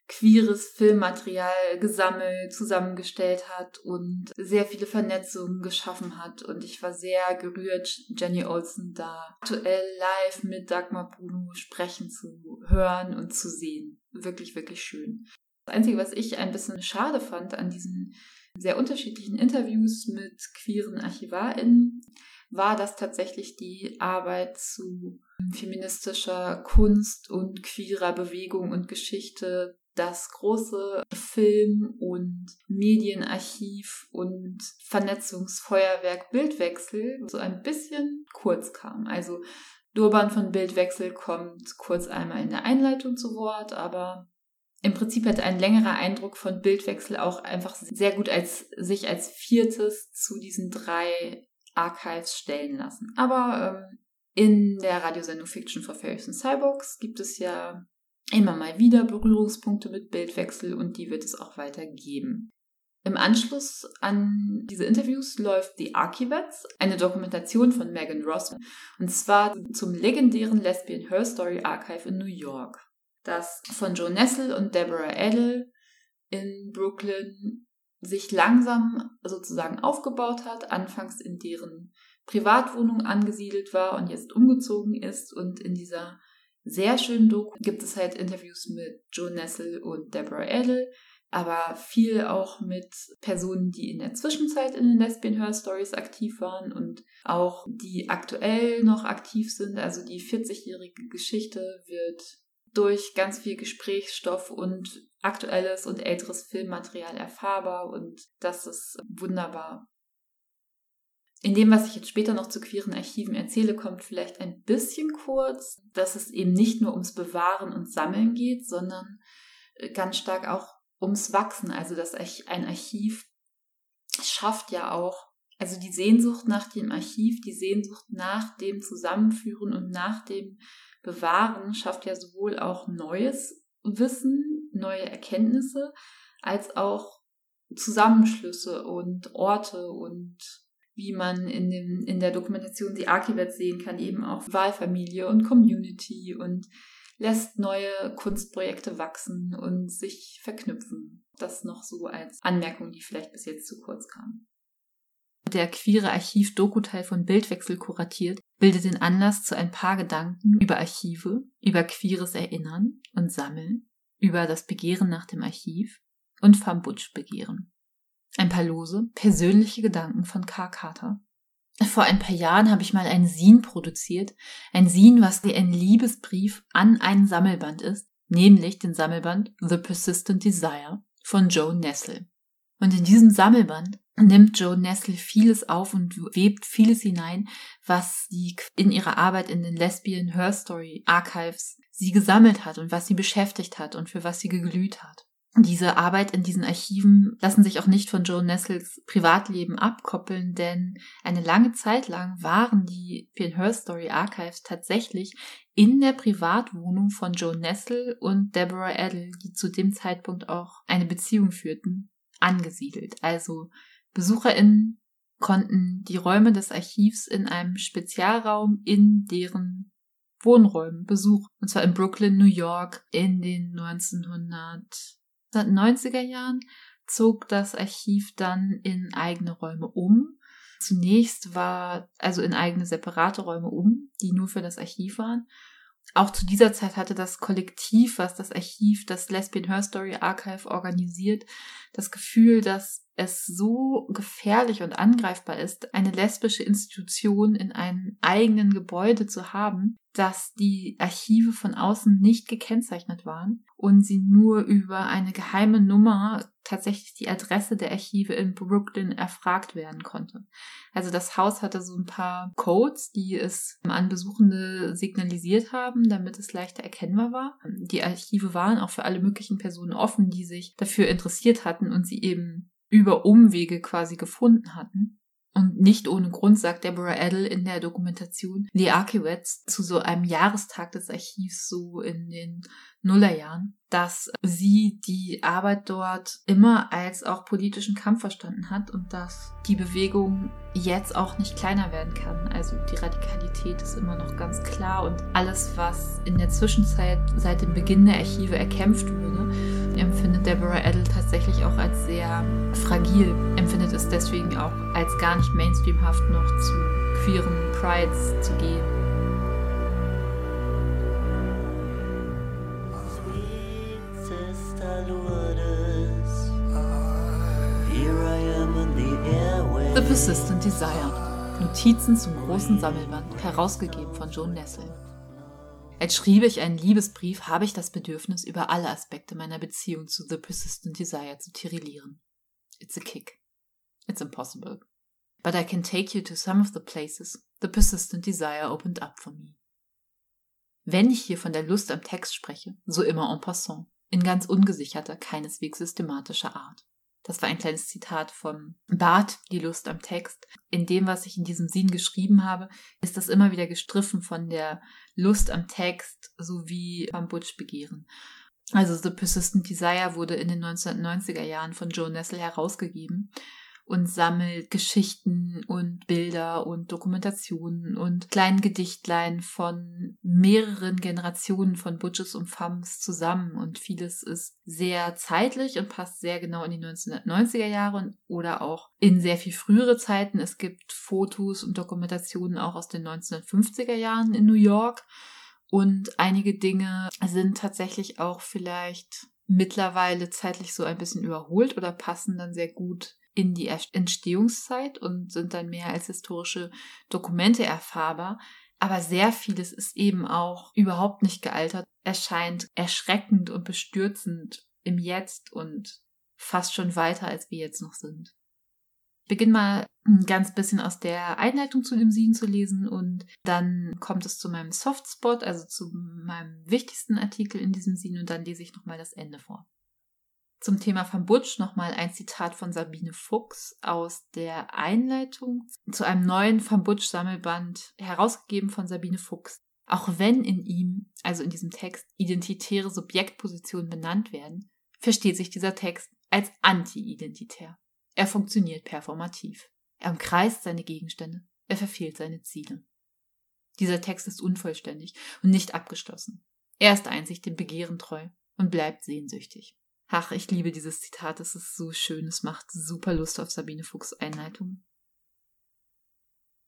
queeres Filmmaterial gesammelt, zusammengestellt hat und sehr viele Vernetzungen geschaffen hat. Und ich war sehr gerührt, Jenny Olsen da aktuell live mit Dagmar Bruno sprechen zu hören und zu sehen. Wirklich, wirklich schön. Das Einzige, was ich ein bisschen schade fand an diesen sehr unterschiedlichen Interviews mit queeren ArchivarInnen, war das tatsächlich die Arbeit zu feministischer Kunst und queerer Bewegung und Geschichte das große Film- und Medienarchiv und Vernetzungsfeuerwerk Bildwechsel so ein bisschen kurz kam. Also Durban von Bildwechsel kommt kurz einmal in der Einleitung zu Wort, aber im Prinzip hätte ein längerer Eindruck von Bildwechsel auch einfach sehr gut als sich als viertes zu diesen drei Archives stellen lassen. Aber ähm, in der Radiosendung Fiction for Fairies and Cyborgs gibt es ja immer mal wieder Berührungspunkte mit Bildwechsel und die wird es auch weiter geben. Im Anschluss an diese Interviews läuft The Archivets, eine Dokumentation von Megan Ross, und zwar zum legendären Lesbian Her Story Archive in New York das von Joe Nessel und Deborah Edel in Brooklyn sich langsam sozusagen aufgebaut hat, anfangs in deren Privatwohnung angesiedelt war und jetzt umgezogen ist. Und in dieser sehr schönen Doku gibt es halt Interviews mit Joe Nessel und Deborah Edel, aber viel auch mit Personen, die in der Zwischenzeit in den Lesbian Her Stories aktiv waren und auch die aktuell noch aktiv sind. Also die 40-jährige Geschichte wird durch ganz viel Gesprächsstoff und aktuelles und älteres Filmmaterial erfahrbar und das ist wunderbar. In dem, was ich jetzt später noch zu queeren Archiven erzähle, kommt vielleicht ein bisschen kurz, dass es eben nicht nur ums Bewahren und Sammeln geht, sondern äh, ganz stark auch ums Wachsen. Also dass ein Archiv schafft ja auch, also die Sehnsucht nach dem Archiv, die Sehnsucht nach dem Zusammenführen und nach dem Bewahren schafft ja sowohl auch neues Wissen, neue Erkenntnisse, als auch Zusammenschlüsse und Orte und wie man in, dem, in der Dokumentation The Archivets sehen kann, eben auch Wahlfamilie und Community und lässt neue Kunstprojekte wachsen und sich verknüpfen. Das noch so als Anmerkung, die vielleicht bis jetzt zu kurz kam. Der queere Archiv-Doku-Teil von Bildwechsel kuratiert, bildet den Anlass zu ein paar Gedanken über Archive, über queeres Erinnern und Sammeln, über das Begehren nach dem Archiv und Fambutsch-Begehren. Ein paar lose, persönliche Gedanken von K. Carter. Vor ein paar Jahren habe ich mal ein Sin produziert. Ein Sin, was wie ein Liebesbrief an einen Sammelband ist, nämlich den Sammelband The Persistent Desire von Joe Nessel. Und in diesem Sammelband nimmt Joe Nessel vieles auf und webt vieles hinein, was sie in ihrer Arbeit in den Lesbian Her Story Archives sie gesammelt hat und was sie beschäftigt hat und für was sie geglüht hat. Diese Arbeit in diesen Archiven lassen sich auch nicht von Joe Nessels Privatleben abkoppeln, denn eine lange Zeit lang waren die Pin Her Story Archives tatsächlich in der Privatwohnung von Joe Nessel und Deborah Adel, die zu dem Zeitpunkt auch eine Beziehung führten, angesiedelt. Also BesucherInnen konnten die Räume des Archivs in einem Spezialraum in deren Wohnräumen besuchen. Und zwar in Brooklyn, New York in den 1900 1990er Jahren zog das Archiv dann in eigene Räume um. Zunächst war also in eigene separate Räume um, die nur für das Archiv waren. Auch zu dieser Zeit hatte das Kollektiv, was das Archiv, das Lesbian Her Story Archive organisiert, das Gefühl, dass es so gefährlich und angreifbar ist, eine lesbische Institution in einem eigenen Gebäude zu haben, dass die Archive von außen nicht gekennzeichnet waren und sie nur über eine geheime Nummer tatsächlich die Adresse der Archive in Brooklyn erfragt werden konnte. Also das Haus hatte so ein paar Codes, die es an Besuchende signalisiert haben, damit es leichter erkennbar war. Die Archive waren auch für alle möglichen Personen offen, die sich dafür interessiert hatten und sie eben über Umwege quasi gefunden hatten. Und nicht ohne Grund sagt Deborah Adel in der Dokumentation The Archivets zu so einem Jahrestag des Archivs so in den Nullerjahren, dass sie die Arbeit dort immer als auch politischen Kampf verstanden hat und dass die Bewegung jetzt auch nicht kleiner werden kann. Also die Radikalität ist immer noch ganz klar und alles, was in der Zwischenzeit seit dem Beginn der Archive erkämpft wurde, empfindet Deborah Adel tatsächlich auch als sehr fragil, empfindet es deswegen auch als gar nicht mainstreamhaft noch zu queeren Prides zu gehen. The Persistent Desire. Notizen zum großen Sammelband, herausgegeben von Joan Nessel. Als schriebe ich einen Liebesbrief, habe ich das Bedürfnis, über alle Aspekte meiner Beziehung zu The Persistent Desire zu tirillieren. It's a kick. It's impossible. But I can take you to some of the places the persistent desire opened up for me. Wenn ich hier von der Lust am Text spreche, so immer en passant, in ganz ungesicherter, keineswegs systematischer Art. Das war ein kleines Zitat von Barth, die Lust am Text. In dem, was ich in diesem Sinn geschrieben habe, ist das immer wieder gestriffen von der Lust am Text sowie beim Butch-Begehren. Also The Persistent Desire wurde in den 1990er Jahren von Joe Nessel herausgegeben und sammelt Geschichten und Bilder und Dokumentationen und kleinen Gedichtlein von mehreren Generationen von Butches und Femmes zusammen und vieles ist sehr zeitlich und passt sehr genau in die 1990er Jahre oder auch in sehr viel frühere Zeiten. Es gibt Fotos und Dokumentationen auch aus den 1950er Jahren in New York und einige Dinge sind tatsächlich auch vielleicht mittlerweile zeitlich so ein bisschen überholt oder passen dann sehr gut in die Entstehungszeit und sind dann mehr als historische Dokumente erfahrbar. Aber sehr vieles ist eben auch überhaupt nicht gealtert, erscheint erschreckend und bestürzend im Jetzt und fast schon weiter, als wir jetzt noch sind. Ich beginne mal ein ganz bisschen aus der Einleitung zu dem Sin zu lesen und dann kommt es zu meinem Softspot, also zu meinem wichtigsten Artikel in diesem Sin und dann lese ich nochmal das Ende vor. Zum Thema von Butch nochmal ein Zitat von Sabine Fuchs aus der Einleitung zu einem neuen von Butch Sammelband, herausgegeben von Sabine Fuchs. Auch wenn in ihm, also in diesem Text, identitäre Subjektpositionen benannt werden, versteht sich dieser Text als anti-identitär. Er funktioniert performativ. Er umkreist seine Gegenstände, er verfehlt seine Ziele. Dieser Text ist unvollständig und nicht abgeschlossen. Er ist einzig dem Begehren treu und bleibt sehnsüchtig. Ach, ich liebe dieses Zitat, es ist so schön, es macht super Lust auf Sabine Fuchs Einleitung.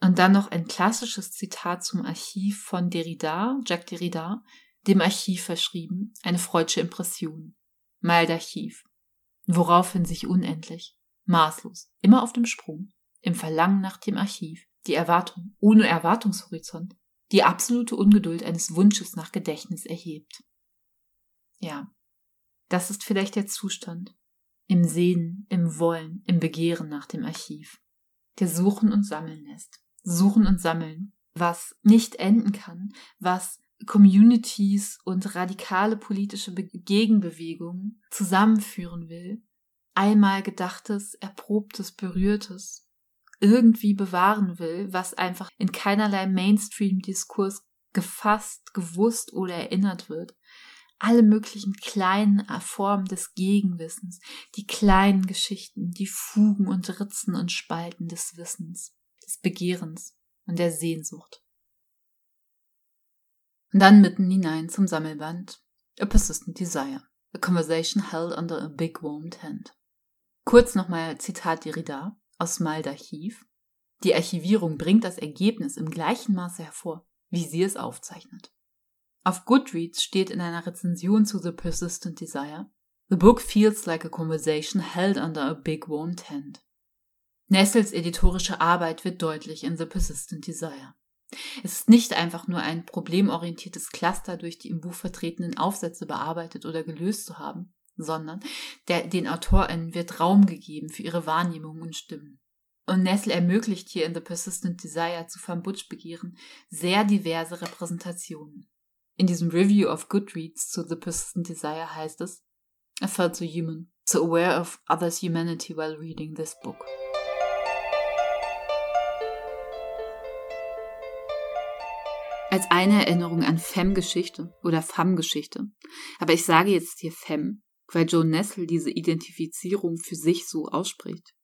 Und dann noch ein klassisches Zitat zum Archiv von Derrida, Jacques Derrida, dem Archiv verschrieben, eine freudsche Impression. Mal d'Archiv. Woraufhin sich unendlich, maßlos, immer auf dem Sprung, im Verlangen nach dem Archiv, die Erwartung ohne Erwartungshorizont, die absolute Ungeduld eines Wunsches nach Gedächtnis erhebt. Ja, das ist vielleicht der Zustand. Im Sehnen, im Wollen, im Begehren nach dem Archiv. Der Suchen und Sammeln lässt. Suchen und Sammeln. Was nicht enden kann, was Communities und radikale politische Gegenbewegungen zusammenführen will. Einmal gedachtes, erprobtes, berührtes irgendwie bewahren will, was einfach in keinerlei Mainstream-Diskurs gefasst, gewusst oder erinnert wird. Alle möglichen kleinen Formen des Gegenwissens, die kleinen Geschichten, die Fugen und Ritzen und Spalten des Wissens, des Begehrens und der Sehnsucht. Und dann mitten hinein zum Sammelband A Persistent Desire, a conversation held under a big warm tent. Kurz nochmal Zitat Derrida aus Maldarchiv. Die Archivierung bringt das Ergebnis im gleichen Maße hervor, wie sie es aufzeichnet. Auf Goodreads steht in einer Rezension zu The Persistent Desire, The book feels like a conversation held under a big warm tent. Nessels editorische Arbeit wird deutlich in The Persistent Desire. Es ist nicht einfach nur ein problemorientiertes Cluster durch die im Buch vertretenen Aufsätze bearbeitet oder gelöst zu haben, sondern der, den AutorInnen wird Raum gegeben für ihre Wahrnehmungen und Stimmen. Und Nessel ermöglicht hier in The Persistent Desire zu Van Butch Begehren sehr diverse Repräsentationen. In diesem Review of Goodreads zu The Persistent Desire heißt es, I felt so human, so aware of others' humanity while reading this book. als eine Erinnerung an Femme-Geschichte oder Femme-Geschichte. Aber ich sage jetzt hier Femme, weil Joan Nessel diese Identifizierung für sich so ausspricht.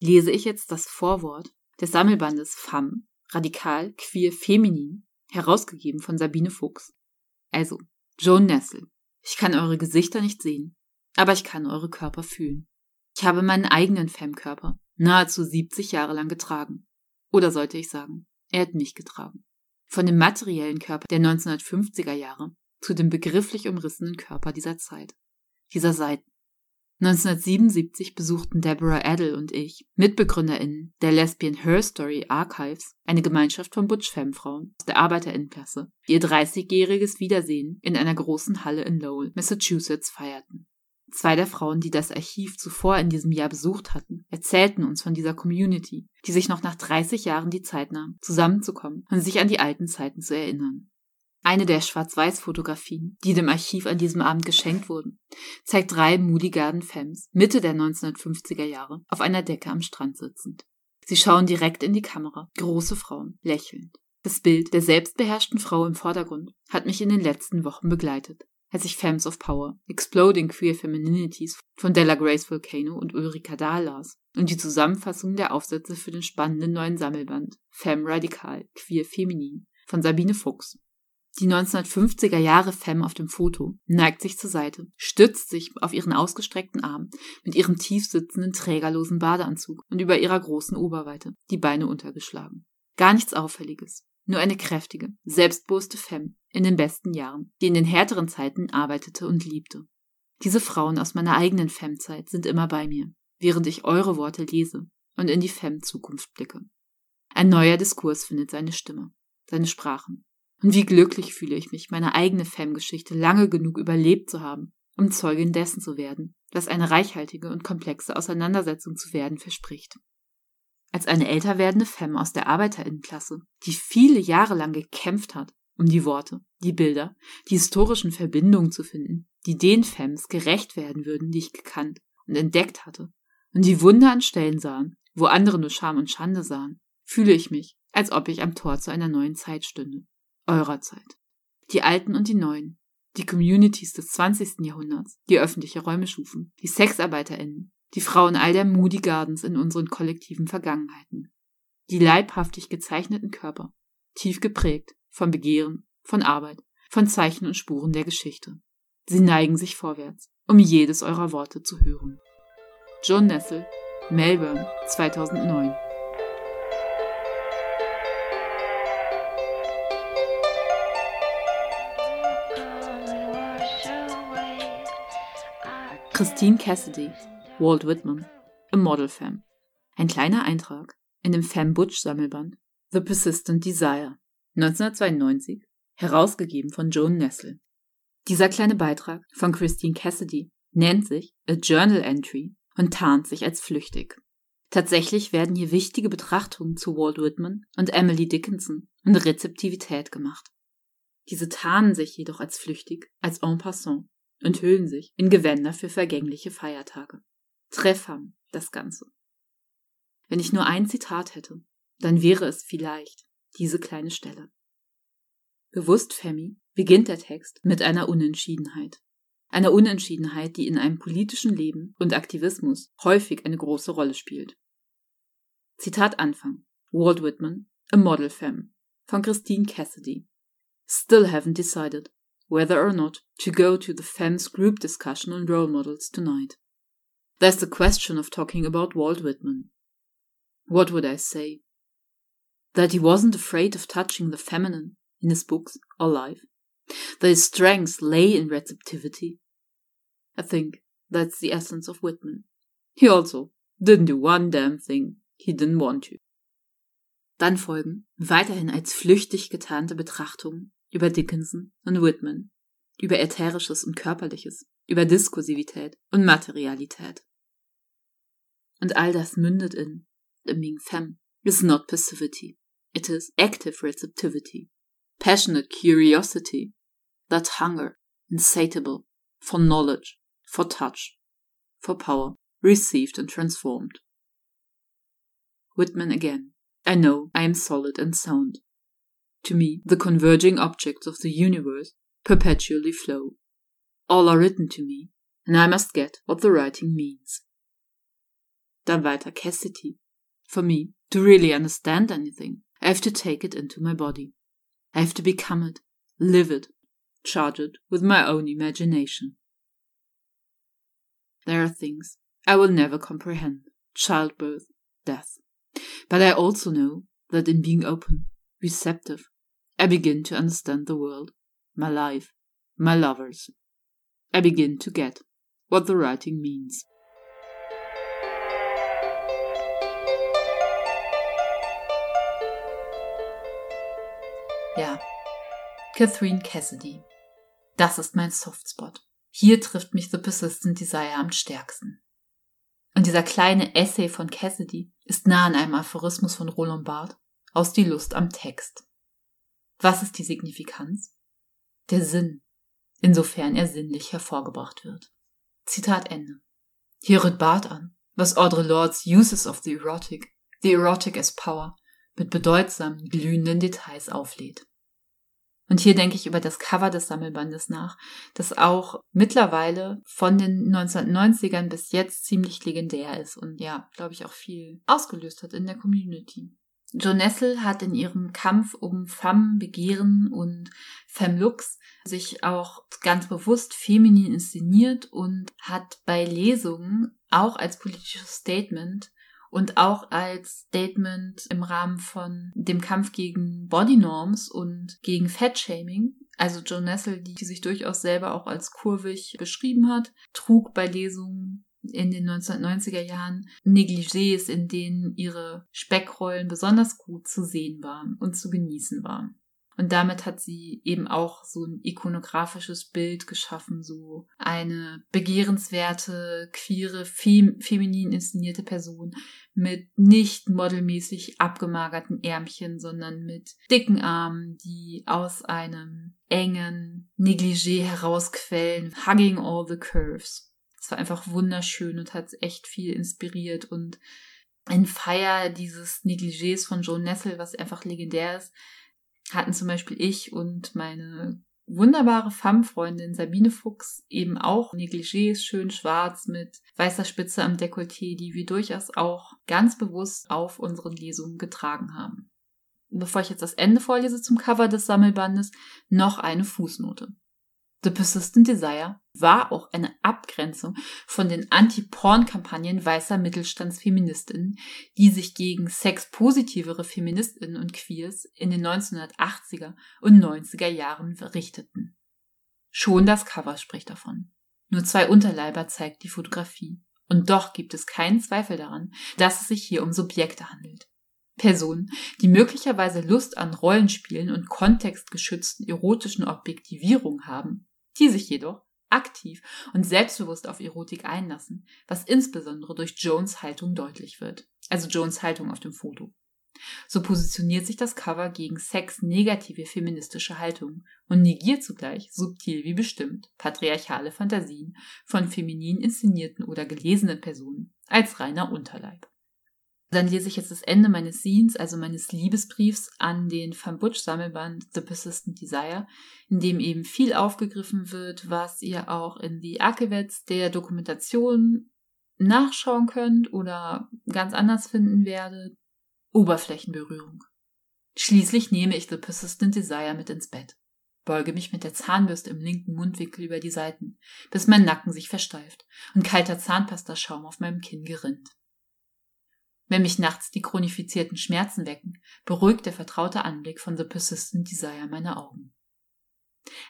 Lese ich jetzt das Vorwort des Sammelbandes Femme, radikal, queer, feminin, herausgegeben von Sabine Fuchs. Also, Joan Nessel. Ich kann eure Gesichter nicht sehen, aber ich kann eure Körper fühlen. Ich habe meinen eigenen Femme-Körper nahezu 70 Jahre lang getragen. Oder sollte ich sagen, er hat mich getragen. Von dem materiellen Körper der 1950er Jahre zu dem begrifflich umrissenen Körper dieser Zeit, dieser Seiten. 1977 besuchten Deborah Adel und ich, MitbegründerInnen der Lesbian Her Story Archives, eine Gemeinschaft von Butch-Femme-Frauen aus der ArbeiterInnenklasse, die ihr 30-jähriges Wiedersehen in einer großen Halle in Lowell, Massachusetts feierten. Zwei der Frauen, die das Archiv zuvor in diesem Jahr besucht hatten, erzählten uns von dieser Community, die sich noch nach 30 Jahren die Zeit nahm, zusammenzukommen und sich an die alten Zeiten zu erinnern. Eine der Schwarz-Weiß-Fotografien, die dem Archiv an diesem Abend geschenkt wurden, zeigt drei Moody Garden Femmes Mitte der 1950er Jahre auf einer Decke am Strand sitzend. Sie schauen direkt in die Kamera, große Frauen, lächelnd. Das Bild der selbstbeherrschten Frau im Vordergrund hat mich in den letzten Wochen begleitet als ich Femmes of Power, Exploding Queer Femininities von Della Grace Volcano und Ulrika Dahl las und die Zusammenfassung der Aufsätze für den spannenden neuen Sammelband Femme Radikal, Queer Feminin von Sabine Fuchs. Die 1950er Jahre Femme auf dem Foto neigt sich zur Seite, stützt sich auf ihren ausgestreckten Arm mit ihrem tief sitzenden, trägerlosen Badeanzug und über ihrer großen Oberweite, die Beine untergeschlagen. Gar nichts Auffälliges, nur eine kräftige, selbstbewusste Femme in den besten Jahren, die in den härteren Zeiten arbeitete und liebte. Diese Frauen aus meiner eigenen Femme-Zeit sind immer bei mir, während ich eure Worte lese und in die Femme-Zukunft blicke. Ein neuer Diskurs findet seine Stimme, seine Sprachen. Und wie glücklich fühle ich mich, meine eigene Femme-Geschichte lange genug überlebt zu haben, um Zeugin dessen zu werden, was eine reichhaltige und komplexe Auseinandersetzung zu werden verspricht als eine älter werdende Femme aus der Arbeiterinnenklasse, die viele Jahre lang gekämpft hat, um die Worte, die Bilder, die historischen Verbindungen zu finden, die den Femmes gerecht werden würden, die ich gekannt und entdeckt hatte, und die Wunder an Stellen sahen, wo andere nur Scham und Schande sahen, fühle ich mich, als ob ich am Tor zu einer neuen Zeit stünde. Eurer Zeit. Die Alten und die Neuen, die Communities des 20. Jahrhunderts, die öffentliche Räume schufen, die SexarbeiterInnen, die Frauen all der Moody Gardens in unseren kollektiven Vergangenheiten. Die leibhaftig gezeichneten Körper, tief geprägt von Begehren, von Arbeit, von Zeichen und Spuren der Geschichte. Sie neigen sich vorwärts, um jedes eurer Worte zu hören. John Nessel, Melbourne, 2009. Christine Cassidy, Walt Whitman, A Model Femme. Ein kleiner Eintrag in dem Femme Butch Sammelband The Persistent Desire, 1992, herausgegeben von Joan Nessel. Dieser kleine Beitrag von Christine Cassidy nennt sich A Journal Entry und tarnt sich als flüchtig. Tatsächlich werden hier wichtige Betrachtungen zu Walt Whitman und Emily Dickinson und Rezeptivität gemacht. Diese tarnen sich jedoch als flüchtig, als en passant und hüllen sich in Gewänder für vergängliche Feiertage. Treffam das Ganze. Wenn ich nur ein Zitat hätte, dann wäre es vielleicht diese kleine Stelle. Bewusst Femi beginnt der Text mit einer Unentschiedenheit. Einer Unentschiedenheit, die in einem politischen Leben und Aktivismus häufig eine große Rolle spielt. Zitat Anfang. Walt Whitman, A Model Femme von Christine Cassidy. Still haven't decided whether or not to go to the FEMS group discussion on role models tonight. There's the question of talking about Walt Whitman. What would I say? That he wasn't afraid of touching the feminine in his books or life? That his strength lay in receptivity? I think that's the essence of Whitman. He also didn't do one damn thing he didn't want to. Dann folgen, weiterhin als flüchtig getarnte Betrachtungen über Dickinson und Whitman, über Ätherisches und Körperliches, über Diskursivität und Materialität. Und all das mündet in the being femme is not passivity. It is active receptivity, passionate curiosity, that hunger, insatiable, for knowledge, for touch, for power, received and transformed. Whitman again. I know I am solid and sound. To me, the converging objects of the universe perpetually flow. All are written to me, and I must get what the writing means. Dann weiter Cassidy. For me, to really understand anything, I have to take it into my body. I have to become it, live it, charge it with my own imagination. There are things I will never comprehend childbirth, death. But I also know that in being open, receptive, I begin to understand the world, my life, my lovers. I begin to get what the writing means. Ja, Catherine Cassidy. Das ist mein Softspot. Hier trifft mich The Persistent Desire am stärksten. Und dieser kleine Essay von Cassidy ist nah an einem Aphorismus von Roland Barthes aus Die Lust am Text. Was ist die Signifikanz? Der Sinn, insofern er sinnlich hervorgebracht wird. Zitat Ende. Hier rührt Barth an, was Audre Lords Uses of the Erotic, the Erotic as Power, mit bedeutsamen, glühenden Details auflädt. Und hier denke ich über das Cover des Sammelbandes nach, das auch mittlerweile von den 1990ern bis jetzt ziemlich legendär ist und ja, glaube ich, auch viel ausgelöst hat in der Community. Jo Nessel hat in ihrem Kampf um Femme, Begehren und Femlux sich auch ganz bewusst feminin inszeniert und hat bei Lesungen auch als politisches Statement und auch als Statement im Rahmen von dem Kampf gegen Bodynorms und gegen Fatshaming. Also Joe Nessel, die sich durchaus selber auch als kurvig beschrieben hat, trug bei Lesungen in den 1990er Jahren Negligés, in denen ihre Speckrollen besonders gut zu sehen waren und zu genießen waren. Und damit hat sie eben auch so ein ikonografisches Bild geschaffen, so eine begehrenswerte, queere, fem feminin inszenierte Person mit nicht modelmäßig abgemagerten Ärmchen, sondern mit dicken Armen, die aus einem engen Negligé herausquellen, hugging all the curves. Es war einfach wunderschön und hat echt viel inspiriert und in Feier dieses Negligés von Joe Nessel, was einfach legendär ist, hatten zum Beispiel ich und meine wunderbare Femme-Freundin Sabine Fuchs eben auch Negligés schön schwarz mit weißer Spitze am Dekolleté, die wir durchaus auch ganz bewusst auf unseren Lesungen getragen haben. Bevor ich jetzt das Ende vorlese zum Cover des Sammelbandes, noch eine Fußnote. The Persistent Desire war auch eine Abgrenzung von den Anti-Porn-Kampagnen weißer Mittelstandsfeministinnen, die sich gegen sexpositivere Feministinnen und Queers in den 1980er und 90er Jahren richteten. Schon das Cover spricht davon. Nur zwei Unterleiber zeigt die Fotografie. Und doch gibt es keinen Zweifel daran, dass es sich hier um Subjekte handelt. Personen, die möglicherweise Lust an Rollenspielen und kontextgeschützten erotischen Objektivierung haben, die sich jedoch aktiv und selbstbewusst auf Erotik einlassen, was insbesondere durch Jones Haltung deutlich wird. Also Jones Haltung auf dem Foto. So positioniert sich das Cover gegen Sex-negative feministische Haltungen und negiert zugleich, subtil wie bestimmt, patriarchale Fantasien von feminin inszenierten oder gelesenen Personen als reiner Unterleib. Dann lese ich jetzt das Ende meines Scenes, also meines Liebesbriefs an den Van Butch Sammelband The Persistent Desire, in dem eben viel aufgegriffen wird, was ihr auch in die Archivets der Dokumentation nachschauen könnt oder ganz anders finden werdet. Oberflächenberührung. Schließlich nehme ich The Persistent Desire mit ins Bett, beuge mich mit der Zahnbürste im linken Mundwinkel über die Seiten, bis mein Nacken sich versteift und kalter Zahnpastaschaum auf meinem Kinn gerinnt. Wenn mich nachts die chronifizierten Schmerzen wecken, beruhigt der vertraute Anblick von The Persistent Desire meine Augen.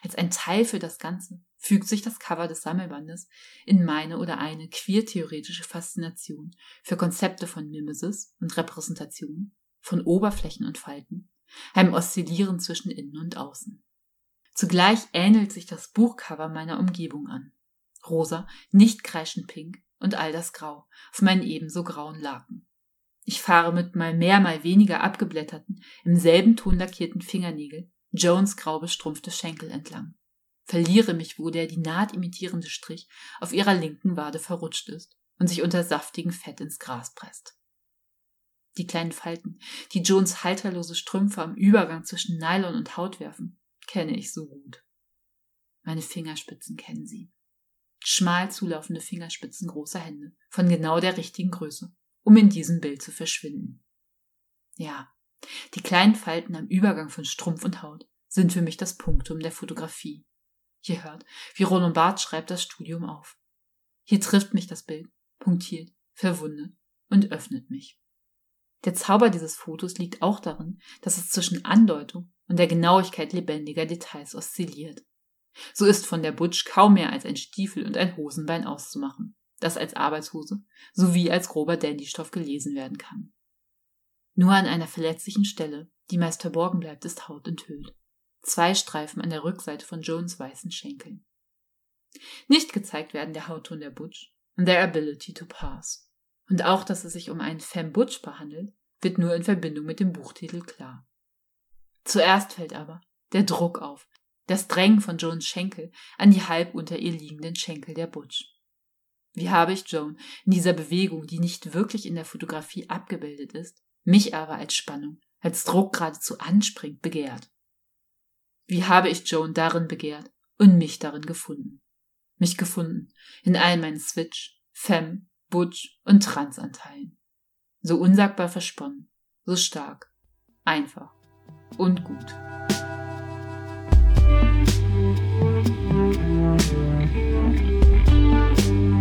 Als ein Teil für das Ganze fügt sich das Cover des Sammelbandes in meine oder eine queer-theoretische Faszination für Konzepte von Mimesis und Repräsentation, von Oberflächen und Falten, einem Oszillieren zwischen innen und außen. Zugleich ähnelt sich das Buchcover meiner Umgebung an. Rosa, nicht kreischend pink und all das Grau auf meinen ebenso grauen Laken. Ich fahre mit mal mehr, mal weniger abgeblätterten, im selben Ton lackierten Fingernägel Jones grau bestrumpfte Schenkel entlang. Verliere mich, wo der die Naht imitierende Strich auf ihrer linken Wade verrutscht ist und sich unter saftigem Fett ins Gras presst. Die kleinen Falten, die Jones halterlose Strümpfe am Übergang zwischen Nylon und Haut werfen, kenne ich so gut. Meine Fingerspitzen kennen sie. Schmal zulaufende Fingerspitzen großer Hände, von genau der richtigen Größe um in diesem Bild zu verschwinden. Ja, die kleinen Falten am Übergang von Strumpf und Haut sind für mich das Punktum der Fotografie. Ihr hört, wie Roland Barth schreibt das Studium auf. Hier trifft mich das Bild, punktiert, verwundet und öffnet mich. Der Zauber dieses Fotos liegt auch darin, dass es zwischen Andeutung und der Genauigkeit lebendiger Details oszilliert. So ist von der Butch kaum mehr als ein Stiefel und ein Hosenbein auszumachen das als Arbeitshose sowie als grober Dandystoff gelesen werden kann. Nur an einer verletzlichen Stelle, die meist verborgen bleibt, ist Haut enthüllt. Zwei Streifen an der Rückseite von Jones weißen Schenkeln. Nicht gezeigt werden der Hautton der Butch und their ability to pass. Und auch, dass es sich um einen Femme Butch behandelt, wird nur in Verbindung mit dem Buchtitel klar. Zuerst fällt aber der Druck auf, das Drängen von Jones Schenkel an die halb unter ihr liegenden Schenkel der Butch. Wie habe ich Joan in dieser Bewegung, die nicht wirklich in der Fotografie abgebildet ist, mich aber als Spannung, als Druck geradezu anspringt, begehrt? Wie habe ich Joan darin begehrt und mich darin gefunden? Mich gefunden in all meinen Switch, Femme, Butch und Transanteilen. So unsagbar versponnen, so stark, einfach und gut. Musik